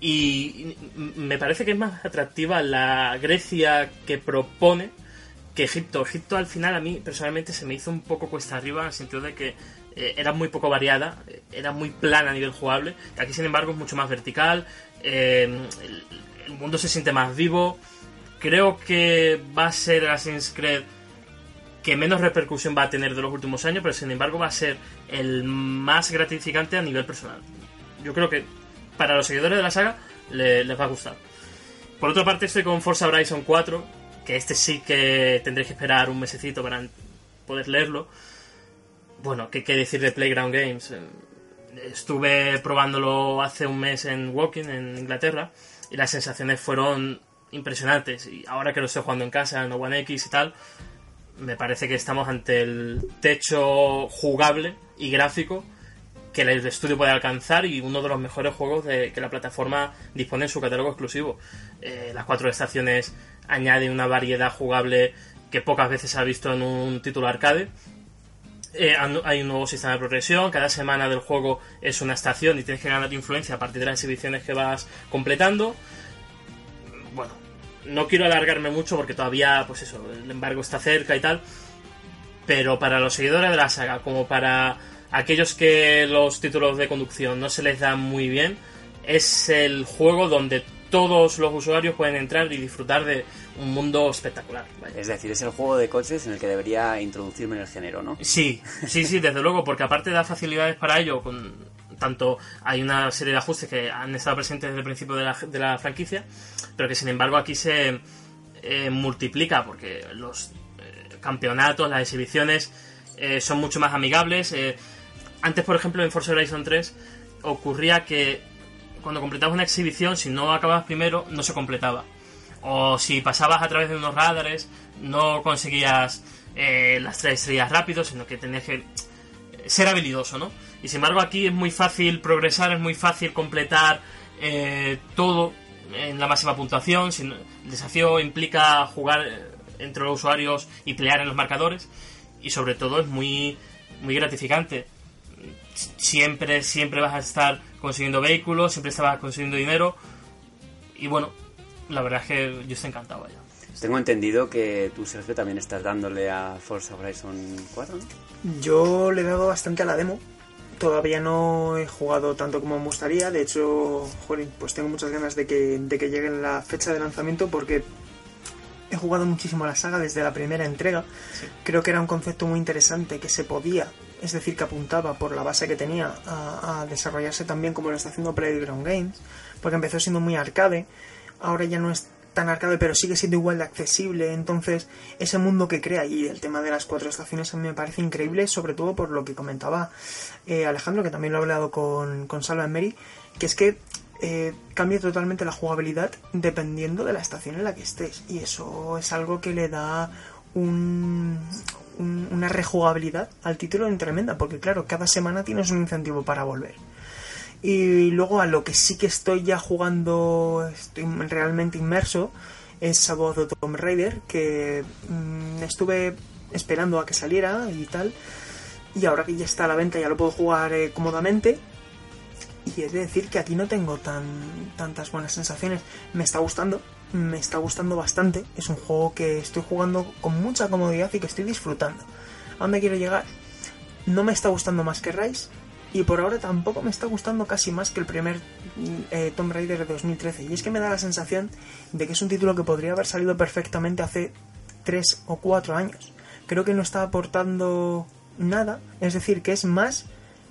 Y me parece que es más atractiva la Grecia que propone que Egipto. Egipto al final a mí personalmente se me hizo un poco cuesta arriba en el sentido de que eh, era muy poco variada, era muy plana a nivel jugable. Aquí sin embargo es mucho más vertical, eh, el, mundo se siente más vivo. Creo que va a ser Assassin's Creed que menos repercusión va a tener de los últimos años, pero sin embargo va a ser el más gratificante a nivel personal. Yo creo que para los seguidores de la saga les va a gustar. Por otra parte, estoy con Forza Horizon 4, que este sí que tendréis que esperar un mesecito para poder leerlo. Bueno, ¿qué, qué decir de Playground Games? Estuve probándolo hace un mes en Walking, en Inglaterra, y las sensaciones fueron impresionantes. Y ahora que lo estoy jugando en casa, en One X y tal, me parece que estamos ante el techo jugable y gráfico que el estudio puede alcanzar y uno de los mejores juegos de que la plataforma dispone en su catálogo exclusivo. Eh, las cuatro estaciones añaden una variedad jugable que pocas veces se ha visto en un título arcade. Eh, hay un nuevo sistema de progresión, cada semana del juego es una estación y tienes que ganar influencia a partir de las exhibiciones que vas completando. Bueno, no quiero alargarme mucho porque todavía, pues eso, el embargo está cerca y tal. Pero para los seguidores de la saga, como para aquellos que los títulos de conducción no se les dan muy bien, es el juego donde todos los usuarios pueden entrar y disfrutar de un mundo espectacular. Es decir, es el juego de coches en el que debería introducirme en el género, ¿no? Sí, sí, sí, desde luego, porque aparte da facilidades para ello, con tanto hay una serie de ajustes que han estado presentes desde el principio de la, de la franquicia, pero que sin embargo aquí se eh, multiplica porque los eh, campeonatos, las exhibiciones eh, son mucho más amigables. antes, por ejemplo, en Forza Horizon 3 ocurría que cuando completabas una exhibición, si no acababas primero, no se completaba. O si pasabas a través de unos radares, no conseguías las tres estrellas rápido, sino que tenías que ser habilidoso, ¿no? Y sin embargo aquí es muy fácil progresar, es muy fácil completar eh, todo en la máxima puntuación. El desafío implica jugar eh, entre los usuarios y pelear en los marcadores. Y sobre todo es muy, muy gratificante. Siempre, siempre vas a estar consiguiendo vehículos, siempre estabas consiguiendo dinero. Y bueno, la verdad es que yo estoy encantado allá. Tengo entendido que tú, Sergio, también estás dándole a Forza Horizon 4, Yo le he dado bastante a la demo Todavía no he jugado tanto como me gustaría. De hecho, pues tengo muchas ganas de que, de que llegue la fecha de lanzamiento porque he jugado muchísimo a la saga desde la primera entrega. Creo que era un concepto muy interesante que se podía, es decir, que apuntaba por la base que tenía a, a desarrollarse también como lo está haciendo Playground Games, porque empezó siendo muy arcade. Ahora ya no es tan arcade, pero sigue siendo igual de accesible. Entonces, ese mundo que crea y el tema de las cuatro estaciones a mí me parece increíble, sobre todo por lo que comentaba eh, Alejandro, que también lo he hablado con, con Salva Mary, que es que eh, cambia totalmente la jugabilidad dependiendo de la estación en la que estés. Y eso es algo que le da un, una rejugabilidad al título en tremenda, porque claro, cada semana tienes un incentivo para volver. Y luego a lo que sí que estoy ya jugando, estoy realmente inmerso, es Sabbath de Tomb Raider, que mm, estuve esperando a que saliera y tal. Y ahora que ya está a la venta ya lo puedo jugar eh, cómodamente. Y es de decir que aquí no tengo tan, tantas buenas sensaciones. Me está gustando, me está gustando bastante. Es un juego que estoy jugando con mucha comodidad y que estoy disfrutando. ¿A dónde quiero llegar? No me está gustando más que Rise, y por ahora tampoco me está gustando casi más que el primer eh, Tomb Raider de 2013. Y es que me da la sensación de que es un título que podría haber salido perfectamente hace 3 o 4 años. Creo que no está aportando nada, es decir, que es más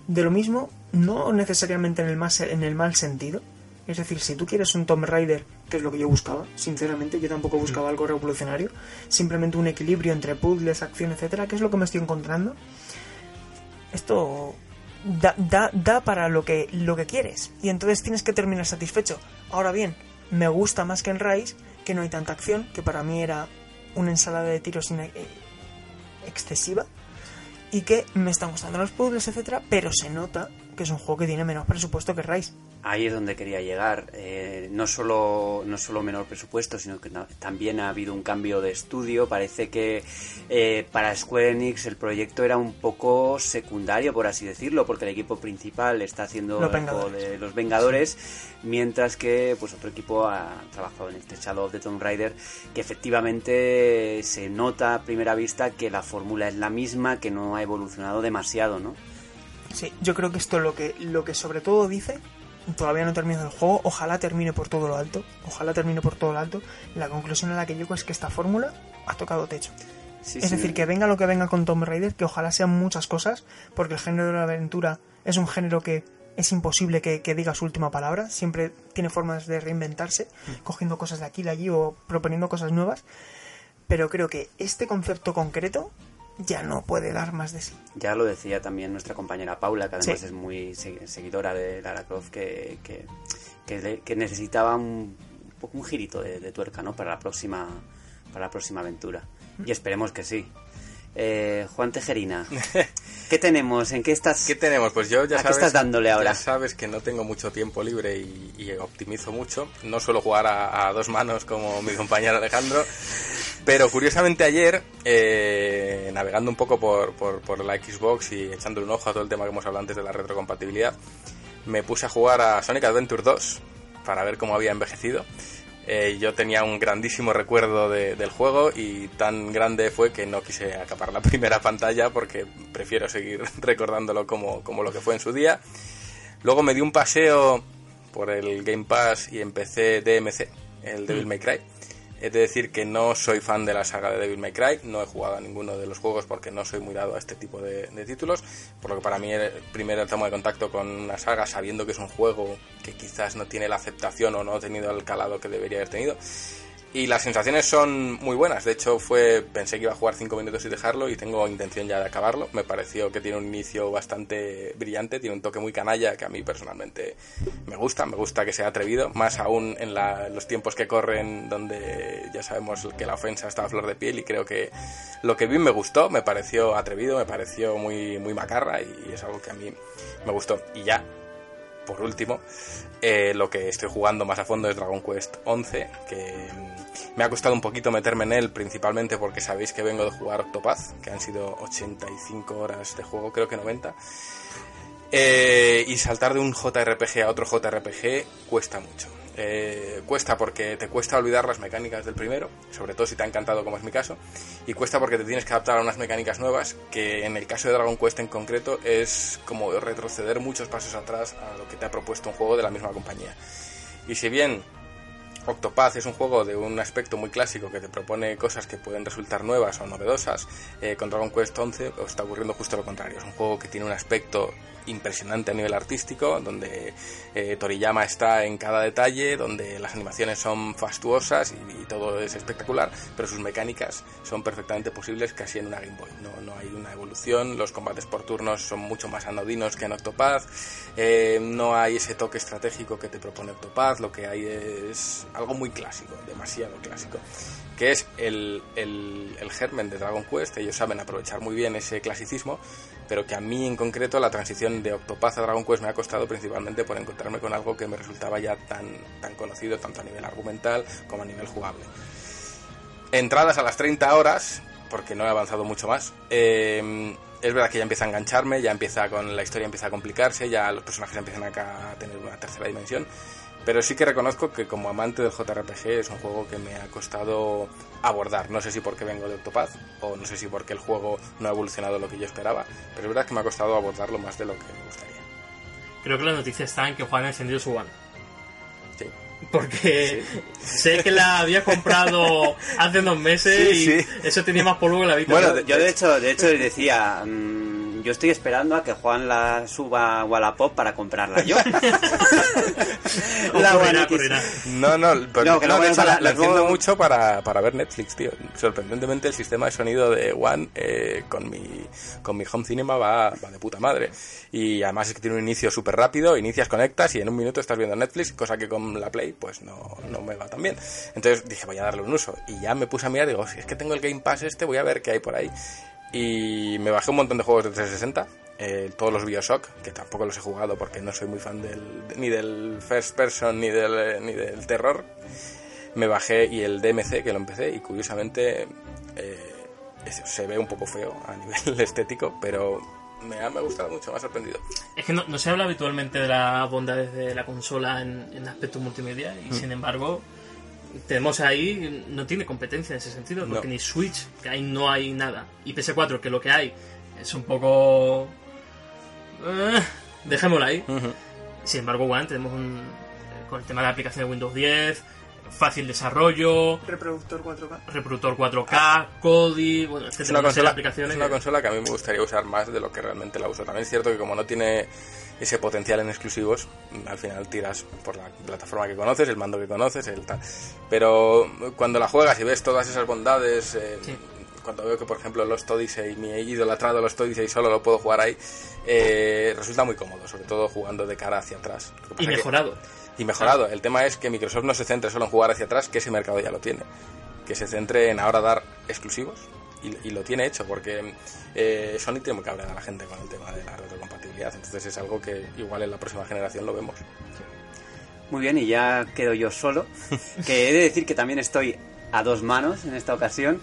de lo mismo, no necesariamente en el, más, en el mal sentido. Es decir, si tú quieres un Tomb Raider, que es lo que yo buscaba, sinceramente, yo tampoco buscaba algo revolucionario, simplemente un equilibrio entre puzzles, acción, etcétera, que es lo que me estoy encontrando. Esto da, da, da para lo que, lo que quieres. Y entonces tienes que terminar satisfecho. Ahora bien, me gusta más que en Rise, que no hay tanta acción, que para mí era una ensalada de tiros eh, excesiva. Y que me están gustando los puzzles, etcétera, pero se nota que es un juego que tiene menos presupuesto que Rise. Ahí es donde quería llegar. Eh, no, solo, no solo menor presupuesto, sino que también ha habido un cambio de estudio. Parece que eh, para Square Enix el proyecto era un poco secundario, por así decirlo, porque el equipo principal está haciendo Los el juego de los Vengadores, mientras que pues otro equipo ha trabajado en este Shadow of the Tomb Raider, que efectivamente se nota a primera vista que la fórmula es la misma, que no ha evolucionado demasiado, ¿no? Sí, yo creo que esto lo que, lo que sobre todo dice, todavía no termina el juego, ojalá termine por todo lo alto, ojalá termine por todo lo alto, la conclusión a la que llego es que esta fórmula ha tocado techo. es decir, que venga lo que venga con Tomb Raider, que ojalá sean muchas cosas, porque el género de la aventura es un género que es imposible que, diga su última palabra, siempre tiene formas de reinventarse, mm. cogiendo cosas de aquí de allí o proponiendo cosas nuevas, pero creo que este concepto concreto ya no puede dar más de sí. Ya lo decía también nuestra compañera Paula, que además es muy seguidora de Lara Croft, que, que, necesitaba un, un girito de, tuerca ¿no? para, la próxima, para la próxima aventura. Y esperemos que sí. Eh, Juan Tejerina, ¿qué tenemos? ¿En qué estás? ¿Qué tenemos? Pues yo ya sabes, estás dándole ahora? Ya sabes que no tengo mucho tiempo libre y, optimizo mucho. No suelo jugar a, dos manos como mi compañero Alejandro, pero curiosamente ayer, eh, navegando un poco por, por, la Xbox y echándole un ojo a todo el tema que hemos hablado antes de la retrocompatibilidad, me puse a jugar a Sonic Adventure 2 para ver cómo había envejecido. Eh, yo tenía un grandísimo recuerdo del juego y tan grande fue que no quise acapar la primera pantalla porque prefiero seguir recordándolo como, como lo que fue en su día. Luego me di un paseo por el Game Pass y empecé DMC, el Devil mm. May Cry. He de decir que no soy fan de la saga de Devil May Cry, no he jugado a ninguno de los juegos porque no soy muy dado a este tipo de, títulos, por lo que para mí el primer toma de contacto con una saga sabiendo que es un juego que quizás no tiene la aceptación o no ha tenido el calado que debería haber tenido, y las sensaciones son muy buenas. De hecho, fue pensé que iba a jugar 5 minutos y dejarlo y tengo intención ya de acabarlo. Me pareció que tiene un inicio bastante brillante, tiene un toque muy canalla que a mí personalmente me gusta. Me gusta que sea atrevido, más aún en los tiempos que corren donde ya sabemos que la ofensa está a flor de piel y creo que lo que vi me gustó, me pareció atrevido, me pareció muy, muy macarra y es algo que a mí me gustó. Y ya, por último, eh, lo que estoy jugando más a fondo es Dragon Quest 11, que me ha costado un poquito meterme en él, principalmente porque sabéis que vengo de jugar Octopath, que han sido 85 horas de juego, creo que 90. Eh, y saltar de un JRPG a otro JRPG cuesta mucho. Eh, cuesta porque te cuesta olvidar las mecánicas del primero, sobre todo si te ha encantado como es mi caso, y cuesta porque te tienes que adaptar a unas mecánicas nuevas que en el caso de Dragon Quest en concreto es como retroceder muchos pasos atrás a lo que te ha propuesto un juego de la misma compañía. Y si bien Octopath es un juego de un aspecto muy clásico que te propone cosas que pueden resultar nuevas o novedosas. Eh, con Dragon Quest 11 está ocurriendo justo lo contrario. Es un juego que tiene un aspecto impresionante a nivel artístico, donde eh, Toriyama está en cada detalle, donde las animaciones son fastuosas y, todo es espectacular, pero sus mecánicas son perfectamente posibles casi en una Game Boy. No, hay una evolución, los combates por turnos son mucho más anodinos que en Octopath, eh, no hay ese toque estratégico que te propone Octopath, lo que hay es algo muy clásico, demasiado clásico, que es el, el, el germen de Dragon Quest. Ellos saben aprovechar muy bien ese clasicismo, pero que a mí en concreto la transición de Octopath a Dragon Quest me ha costado principalmente por encontrarme con algo que me resultaba ya tan, tan conocido, tanto a nivel argumental como a nivel jugable. Entradas a las 30 horas, porque no he avanzado mucho más. Eh, es verdad que ya empieza a engancharme, ya empieza con la historia empieza a complicarse, ya los personajes empiezan a tener una tercera dimensión pero sí que reconozco que como amante del JRPG es un juego que me ha costado abordar. No sé si porque vengo de Octopath o no sé si porque el juego no ha evolucionado lo que yo esperaba, pero es verdad que me ha costado abordarlo más de lo que me gustaría. Creo que la noticia está en que Juan ha encendido su One. Sí. Porque sé que la había comprado hace unos meses y eso tenía más polvo que la vida. Bueno, yo de hecho, de hecho decía... Mm, yo estoy esperando a que Juan la suba a Wallapop para comprarla yo. la buena No, no, no, no, la, entiendo mucho para, para, ver Netflix, tío. Sorprendentemente el sistema de sonido de One eh, con, mi, con mi home cinema va, va de puta madre. Y además es que tiene un inicio súper rápido, inicias, conectas y en un minuto estás viendo Netflix, cosa que con la Play pues no, no me va tan bien. Entonces dije, voy a darle un uso. Y ya me puse a mirar, digo, si es que tengo el Game Pass este, voy a ver qué hay por ahí. Y me bajé un montón de juegos de 360. eh, todos los Bioshock, que tampoco los he jugado porque no soy muy fan del, ni del first person ni del, eh, ni del terror. Me bajé y el DMC que lo empecé y curiosamente eh, se ve un poco feo a nivel estético, pero me ha, me ha gustado mucho, me ha sorprendido. Es que no, no se habla habitualmente de las bondades de la consola en, en aspecto multimedia y sin embargo tenemos ahí, no tiene competencia en ese sentido, porque No. ni Switch, que ahí no hay nada, y PS4, que lo que hay es un poco... eh, dejémoslo ahí. Sin embargo, bueno, tenemos un, con el tema de la aplicación de Windows 10, fácil desarrollo, Reproductor 4K. reproductor 4K, Kodi, bueno, Es etcétera, una, consola, aplicaciones. es una que- consola que a mí me gustaría usar más de lo que realmente la uso. También es cierto que como no tiene ese potencial en exclusivos, al final tiras por la plataforma que conoces, el mando que conoces, el tal. Pero cuando la juegas y ves todas esas bondades, eh, Sí. cuando veo que por ejemplo Lost Odyssey, mi idolatrado Lost Odyssey solo lo puedo jugar ahí, eh, resulta muy cómodo, sobre todo jugando de cara hacia atrás. Y que- mejorado. Y mejorado. El tema es que Microsoft no se centre solo en jugar hacia atrás, que ese mercado ya lo tiene. Que se centre en ahora dar exclusivos. Y, lo tiene hecho, porque eh, Sony tiene muy cabreada a la gente con el tema de la retrocompatibilidad. Entonces es algo que igual en la próxima generación lo vemos. Muy bien, y ya quedo yo solo. Que he de decir que también estoy a dos manos en esta ocasión.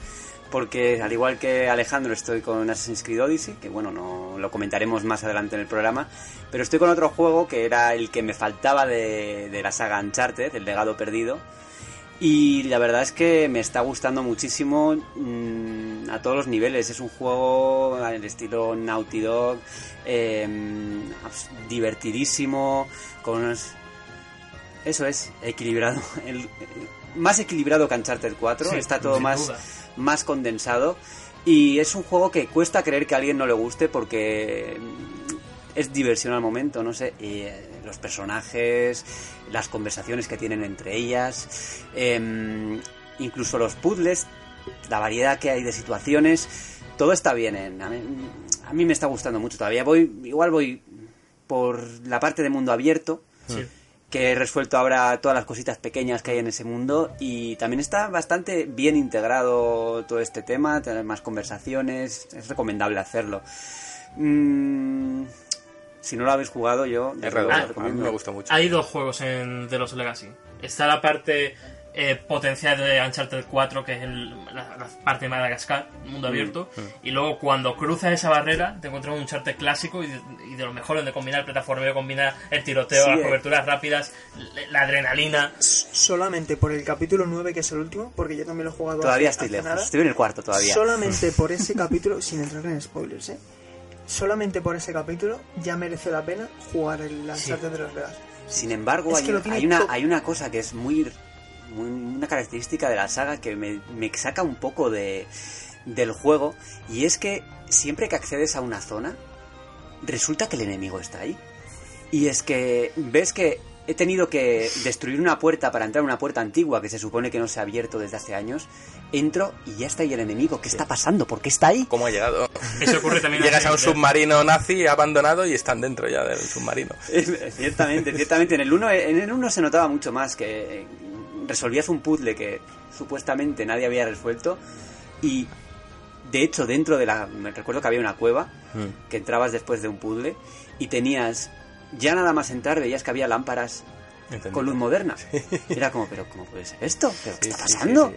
Porque al igual que Alejandro estoy con Assassin's Creed Odyssey, que bueno, no lo comentaremos más adelante en el programa, pero estoy con otro juego que era el que me faltaba de, de la saga Uncharted, el legado perdido, y la verdad es que me está gustando muchísimo mm, a todos los niveles. Es un juego al estilo Naughty Dog, eh, divertidísimo, con unos... Eso es, equilibrado. El, el- más equilibrado que Uncharted 4, Sí, está todo más, duda. Más condensado. Y es un juego que cuesta creer que a alguien no le guste porque es diversión al momento, no sé. Y, eh, los personajes, las conversaciones que tienen entre ellas, em, incluso los puzzles, la variedad que hay de situaciones, todo está bien. en- a, mí, a me está gustando mucho todavía. Voy, igual voy por la parte de mundo abierto Sí. Que he resuelto ahora todas las cositas pequeñas que hay en ese mundo y también está bastante bien integrado todo este tema, tener más conversaciones, es recomendable hacerlo. Mm, si no lo habéis jugado, yo lo a mí me gusta mucho. Hay dos juegos en The Lost Legacy. Está la parte eh, potencial de Uncharted 4, que es el- la, la parte de Madagascar, mundo abierto. Y luego cuando cruzas esa barrera, te encuentras un Uncharted clásico y de, y de lo mejor donde combinar el plataformeo, combinar el tiroteo, Sí, las eh. coberturas rápidas, la, la adrenalina. Solamente por el capítulo 9, que es el último, porque yo también lo he jugado Todavía hace- estoy hace lejos, nada. estoy en el cuarto todavía. Solamente por ese capítulo, sin entrar en spoilers, ¿eh? Solamente por ese capítulo ya merece la pena jugar el Uncharted de los Legacy. Sin embargo, Es hay, hay una, hay una cosa que es muy, muy- una característica de la saga que me, me saca un poco de, del juego y es que siempre que accedes a una zona resulta que el enemigo está ahí. Y es que ves que he tenido que destruir una puerta para entrar a una puerta antigua que se supone que no se ha abierto desde hace años. Entro y ya está ahí el enemigo. ¿Qué está pasando? ¿Por qué está ahí? ¿Cómo ha llegado? Eso ocurre también Llegas a un submarino nazi abandonado y están dentro ya del submarino. ciertamente, ciertamente. En el 1 en el uno se notaba mucho más que resolvías un puzzle que supuestamente nadie había resuelto y de hecho dentro de la me recuerdo que había una cueva Mm. que entrabas después de un puzzle y tenías ya nada más entrar veías que había lámparas Entendido. con luz moderna. Era como, pero ¿cómo puede ser esto? ¿Pero qué Sí, está sí, pasando? sí.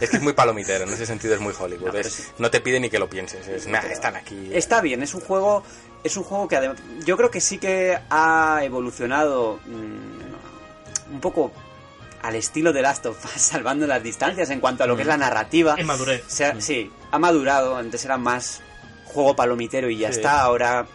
Es que es muy palomitero, en ese sentido es muy Hollywood. No, es- te pide ni que lo pienses, es, nah, están aquí. Está bien, es un juego, es un juego que adem- yo creo que sí que ha evolucionado mm, un poco al estilo de Last of Us, salvando las distancias en cuanto a lo que es la narrativa. En madurez. Se ha- Sí, ha madurado, antes era más juego palomitero y ya Sí. está, ahora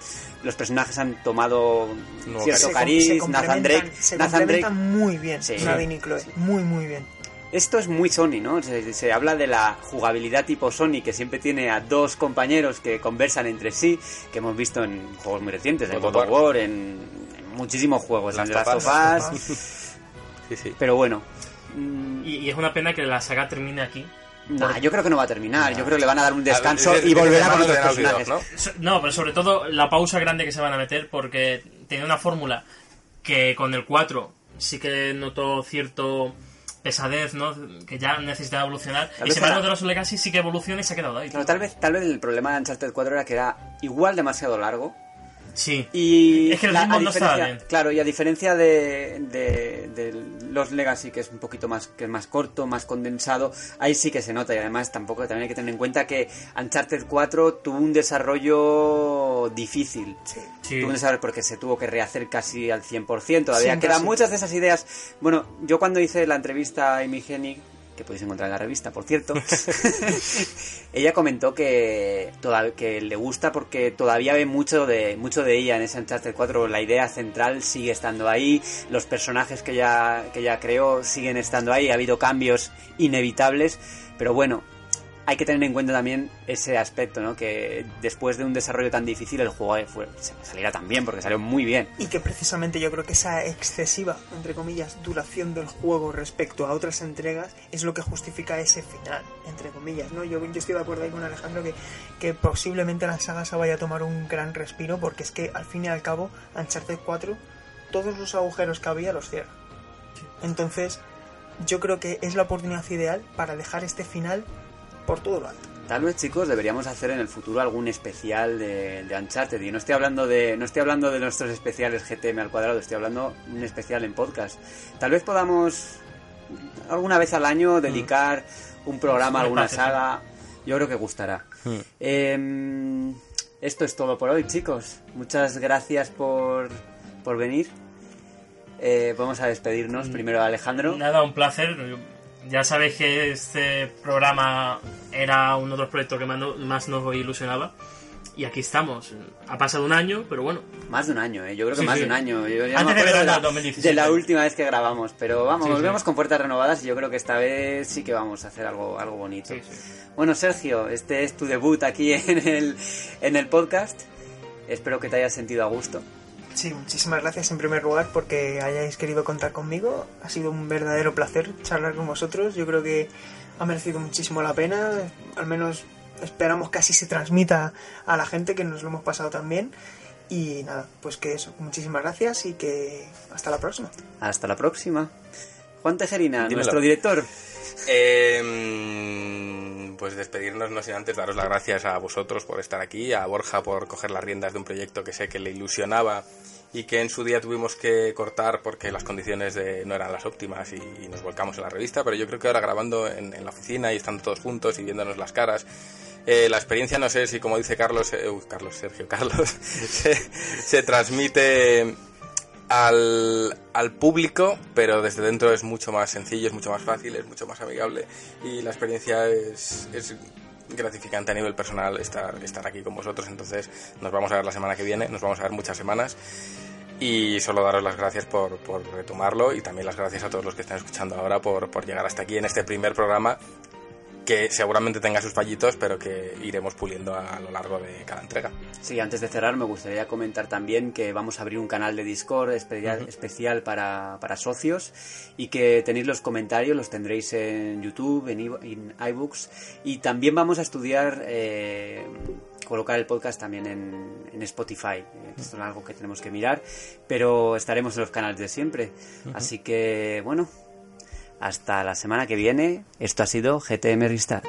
los personajes han tomado Nuevo cierto Se cariz, se Nathan Drake, se Nathan Drake muy bien, Sí. Nadine y Chloe. Muy, muy bien. Esto es muy Sony, ¿no? Se, se habla de la jugabilidad tipo Sony, que siempre tiene a dos compañeros que conversan entre sí, que hemos visto en juegos muy recientes, en God of War, en, en muchísimos juegos, en Last The of Last of Us. Us. Sí, sí. Pero bueno, mm, Y, y es una pena que la saga termine aquí. nah, yo creo que no va a terminar. Yo creo que le van a dar un descanso A ver, y dice- volverá con otros personajes. ¿no? No, pero sobre todo la pausa grande que se van a meter porque tenía una fórmula que con el 4 sí que notó cierto pesadez, ¿no? Que ya necesitaba evolucionar. Tal y vez sin embargo era- de los Legacy sí que evoluciona y se ha quedado ahí. Claro, tal vez, tal vez el problema de Uncharted 4 era que era igual demasiado largo Sí. Y Es que la- a no bien. Claro, y a diferencia de, de- de los Legacy, que es un poquito más, que es más corto, más condensado, ahí sí que se nota. Y además tampoco también hay que tener en cuenta que Uncharted 4 tuvo un desarrollo difícil. Sí. Tuvo un desarrollo porque se tuvo que rehacer casi al 100%. Todavía Sí, quedan muchas de esas ideas. Bueno, yo cuando hice la entrevista a Amy Hennig, que podéis encontrar en la revista, por cierto, ella comentó que, toda- que le gusta porque todavía ve mucho de, mucho de ella en ese Uncharted 4. La idea central sigue estando ahí, los personajes que ella, que ella creó siguen estando ahí, ha habido cambios inevitables, pero bueno, hay que tener en cuenta también ese aspecto, ¿no? Que después de un desarrollo tan difícil el juego fue, se saliera tan bien, porque salió muy bien. Y que precisamente yo creo que esa excesiva, entre comillas, duración del juego respecto a otras entregas es lo que justifica ese final, entre comillas, ¿no? Yo, yo estoy de acuerdo ahí con Alejandro que, que posiblemente la saga se vaya a tomar un gran respiro porque es que al fin y al cabo Uncharted 4 todos los agujeros que había los cierra. Entonces yo creo que es la oportunidad ideal para dejar este final por todo lo alto. Tal vez, chicos, deberíamos hacer en el futuro algún especial de, de Uncharted. Y no estoy hablando de, no estoy hablando de nuestros especiales GTM al cuadrado, estoy hablando de un especial en podcast. Tal vez podamos alguna vez al año dedicar un programa a alguna saga. Yo creo que gustará. Em, esto es todo por hoy, chicos. Muchas gracias por, por venir. Eh, vamos a despedirnos. Primero Alejandro. Nada, un placer. Ya sabéis que este programa era uno de los proyectos que más, no- más nos ilusionaba. Y aquí estamos. Ha pasado un año, pero bueno. Más de un año, ¿eh? yo creo que Sí, más sí. de un año. Yo ya Antes me de la, del 2017. de la última vez que grabamos, pero vamos, Sí, volvemos con puertas renovadas y yo creo que esta vez sí que vamos a hacer algo, algo bonito. Bueno, Sergio, este es tu debut aquí en el, en el podcast. Espero que te hayas sentido a gusto. Sí, muchísimas gracias en primer lugar porque hayáis querido contar conmigo. Ha sido un verdadero placer charlar con vosotros. Yo creo que ha merecido muchísimo la pena. Al menos esperamos que así se transmita a la gente que nos lo hemos pasado tan bien. Y nada, pues que eso, muchísimas gracias y que hasta la próxima. Hasta la próxima. Juan Tejerina, Dímelo. nuestro director. Eh, pues despedirnos, no sin antes daros las gracias a vosotros por estar aquí, a Borja por coger las riendas de un proyecto que sé que le ilusionaba y que en su día tuvimos que cortar porque las condiciones de- no eran las óptimas y, nos volcamos en la revista, pero yo creo que ahora grabando en, la oficina y estando todos juntos y viéndonos las caras, eh, la experiencia no sé si como dice Carlos, eh, Carlos, Sergio, Carlos, se transmite al, al público, pero desde dentro es mucho más sencillo, es mucho más fácil, es mucho más amigable y la experiencia es, es gratificante a nivel personal estar, estar aquí con vosotros. Entonces nos vamos a ver la semana que viene, nos vamos a ver muchas semanas y solo daros las gracias por, por retomarlo y también las gracias a todos los que están escuchando ahora por, por llegar hasta aquí en este primer programa que seguramente tenga sus fallitos, pero que iremos puliendo a, lo largo de cada entrega. Sí, antes de cerrar me gustaría comentar también que vamos a abrir un canal de Discord especial, especial para, para socios y que tenéis los comentarios, los tendréis en YouTube, en, iBooks y también vamos a estudiar eh, colocar el podcast también en, en Spotify. Esto es algo que tenemos que mirar, pero estaremos en los canales de siempre. Así que, bueno, hasta la semana que viene. Esto ha sido GTM Restart.